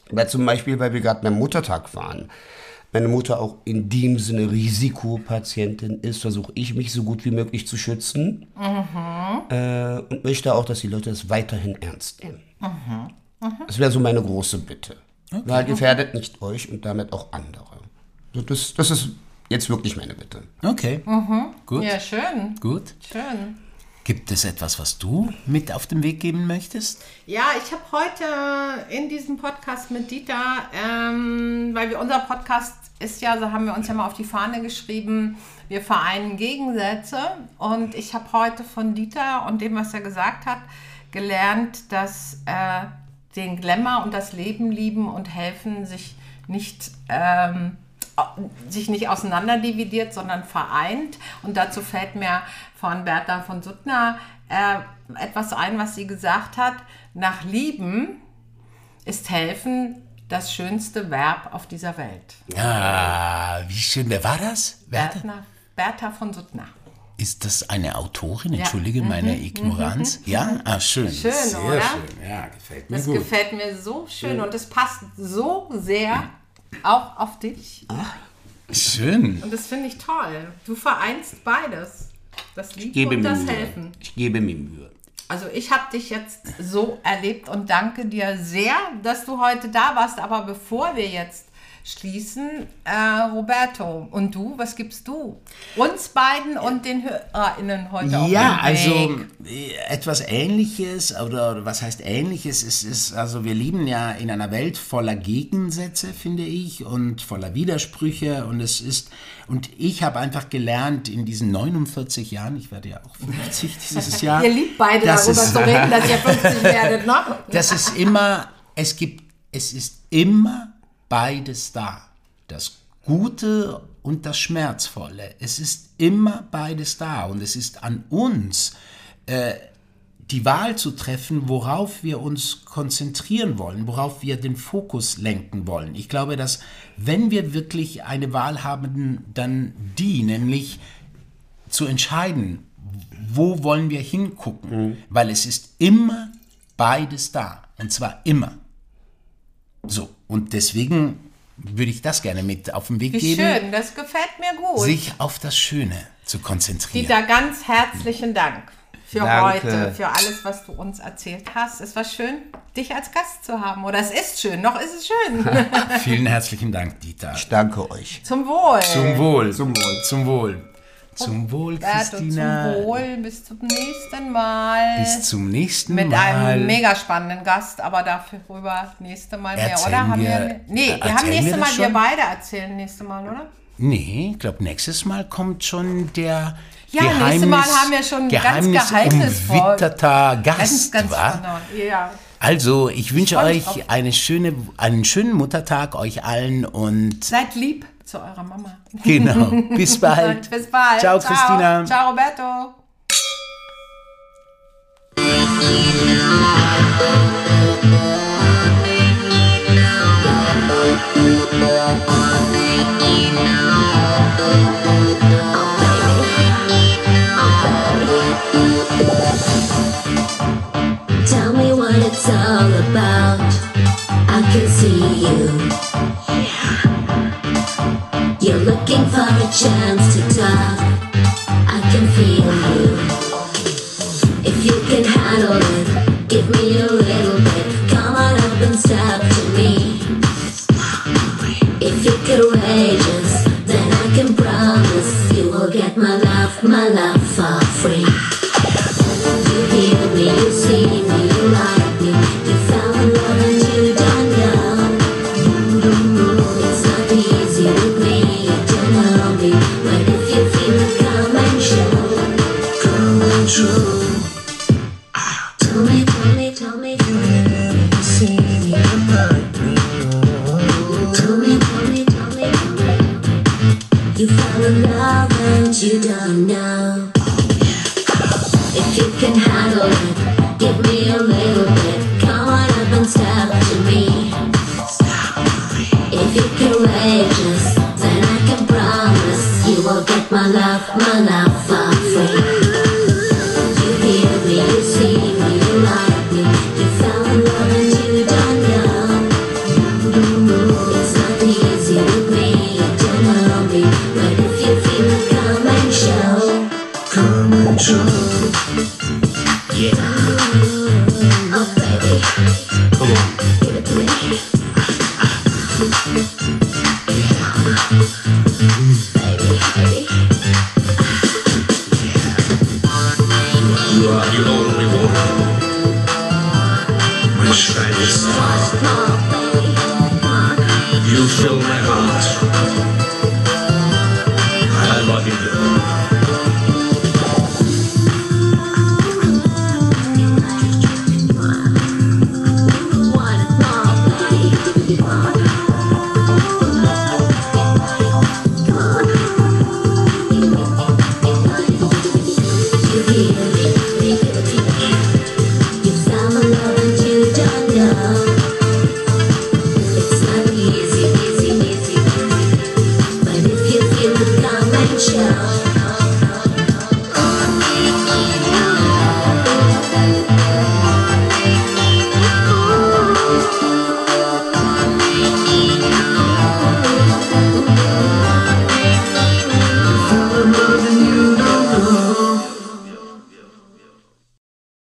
Weil zum Beispiel, weil wir gerade beim Muttertag waren, meine Mutter auch in dem Sinne Risikopatientin ist, versuche ich mich so gut wie möglich zu schützen äh, und möchte auch, dass die Leute es weiterhin ernst nehmen. Das wäre so meine große Bitte. Weil gefährdet nicht euch und damit auch andere. So, Das, das ist jetzt wirklich meine Bitte. Okay. Gut. Ja, schön. Gut. Schön. Gibt es etwas, was du mit auf den Weg geben möchtest? Ja, ich habe heute in diesem Podcast mit Dieter, ähm, weil wir unser Podcast ist ja, so haben wir uns ja mal auf die Fahne geschrieben, wir vereinen Gegensätze. Und ich habe heute von Dieter und dem, was er gesagt hat, gelernt, dass äh, den Glamour und das Leben lieben und helfen sich nicht ähm, sich nicht auseinanderdividiert, sondern vereint. Und dazu fällt mir von Bertha von Suttner äh, etwas ein, was sie gesagt hat. Nach Lieben ist helfen das schönste Verb auf dieser Welt. Ah, wie schön. Wer war das? Bertha, Bertha von Suttner. Ist das eine Autorin? Entschuldige meine Ignoranz. Ja? Ah, schön. Mhm. Schön, Sehr oder? schön. Ja, gefällt mir Das gut. gefällt mir so schön und es passt so sehr auch auf dich. Schön. Und das finde ich toll. Du vereinst beides. Das Lieben Gebe und das Mühe. Helfen. Ich gebe mir Mühe. Also ich habe dich jetzt so erlebt und danke dir sehr, dass du heute da warst. Aber bevor wir jetzt schließen, äh, Roberto und du, was gibst du uns beiden und den HörerInnen heute auf Ja, also äh, etwas Ähnliches oder, was heißt Ähnliches? Es ist also wir leben ja in einer Welt voller Gegensätze, finde ich, und voller Widersprüche und es ist und ich habe einfach gelernt in diesen 49 Jahren, ich werde ja auch 50 dieses Jahr. Ihr liebt beide darüber es- zu reden, dass ihr 50 werdet, ne? dass es immer, es gibt, es ist immer beides da. Das Gute und das Schmerzvolle. Es ist immer beides da und es ist an uns, äh, die Wahl zu treffen, worauf wir uns konzentrieren wollen, worauf wir den Fokus lenken wollen. Ich glaube, dass wenn wir wirklich eine Wahl haben, dann die, nämlich zu entscheiden, wo wollen wir hingucken, weil es ist immer beides da und zwar immer. So, und deswegen würde ich das gerne mit auf den Weg Wie geben, schön, das gefällt mir gut. sich auf das Schöne zu konzentrieren. Dieter, ganz herzlichen Dank für Danke. heute, für alles, was du uns erzählt hast. Es war schön, dich als Gast zu haben. Oder es ist schön, noch ist es schön. Vielen herzlichen Dank, Dieter. Ich danke euch. Zum Wohl. Zum Wohl. Zum Wohl. Zum Wohl. Zum Wohl, Christina. zum Wohl. Bis zum nächsten Mal. Bis zum nächsten Mit Mal. einem mega spannenden Gast, aber dafür rüber nächste Mal mehr, Erzählen oder? Haben wir- wir, nee, wir haben nächste wir Mal, das wir schon? beide erzählen nächste Mal, oder? Nee, ich glaube, nächstes Mal kommt schon der Ja, nächstes Mal haben wir schon ganz Geheimnis geheimnisvoll. umwitterter Gast, Ganz, ganz spannend. Ja. Also, ich wünsche mich euch eine schöne, einen schönen Muttertag euch allen und Seid lieb zu eurer Mama. genau, bis bald. Bis bald. Ciao, Christina. Ciao, Roberto. Tell me what it's all about. I can see you. Looking for a chance to talk. I can feel you. If you can handle it, give me a little bit. Come on up and step to me. If you're courageous, then I can promise you will get my love, my love for a little bit. Come on up and to me. If you're courageous, then I can promise you will get my love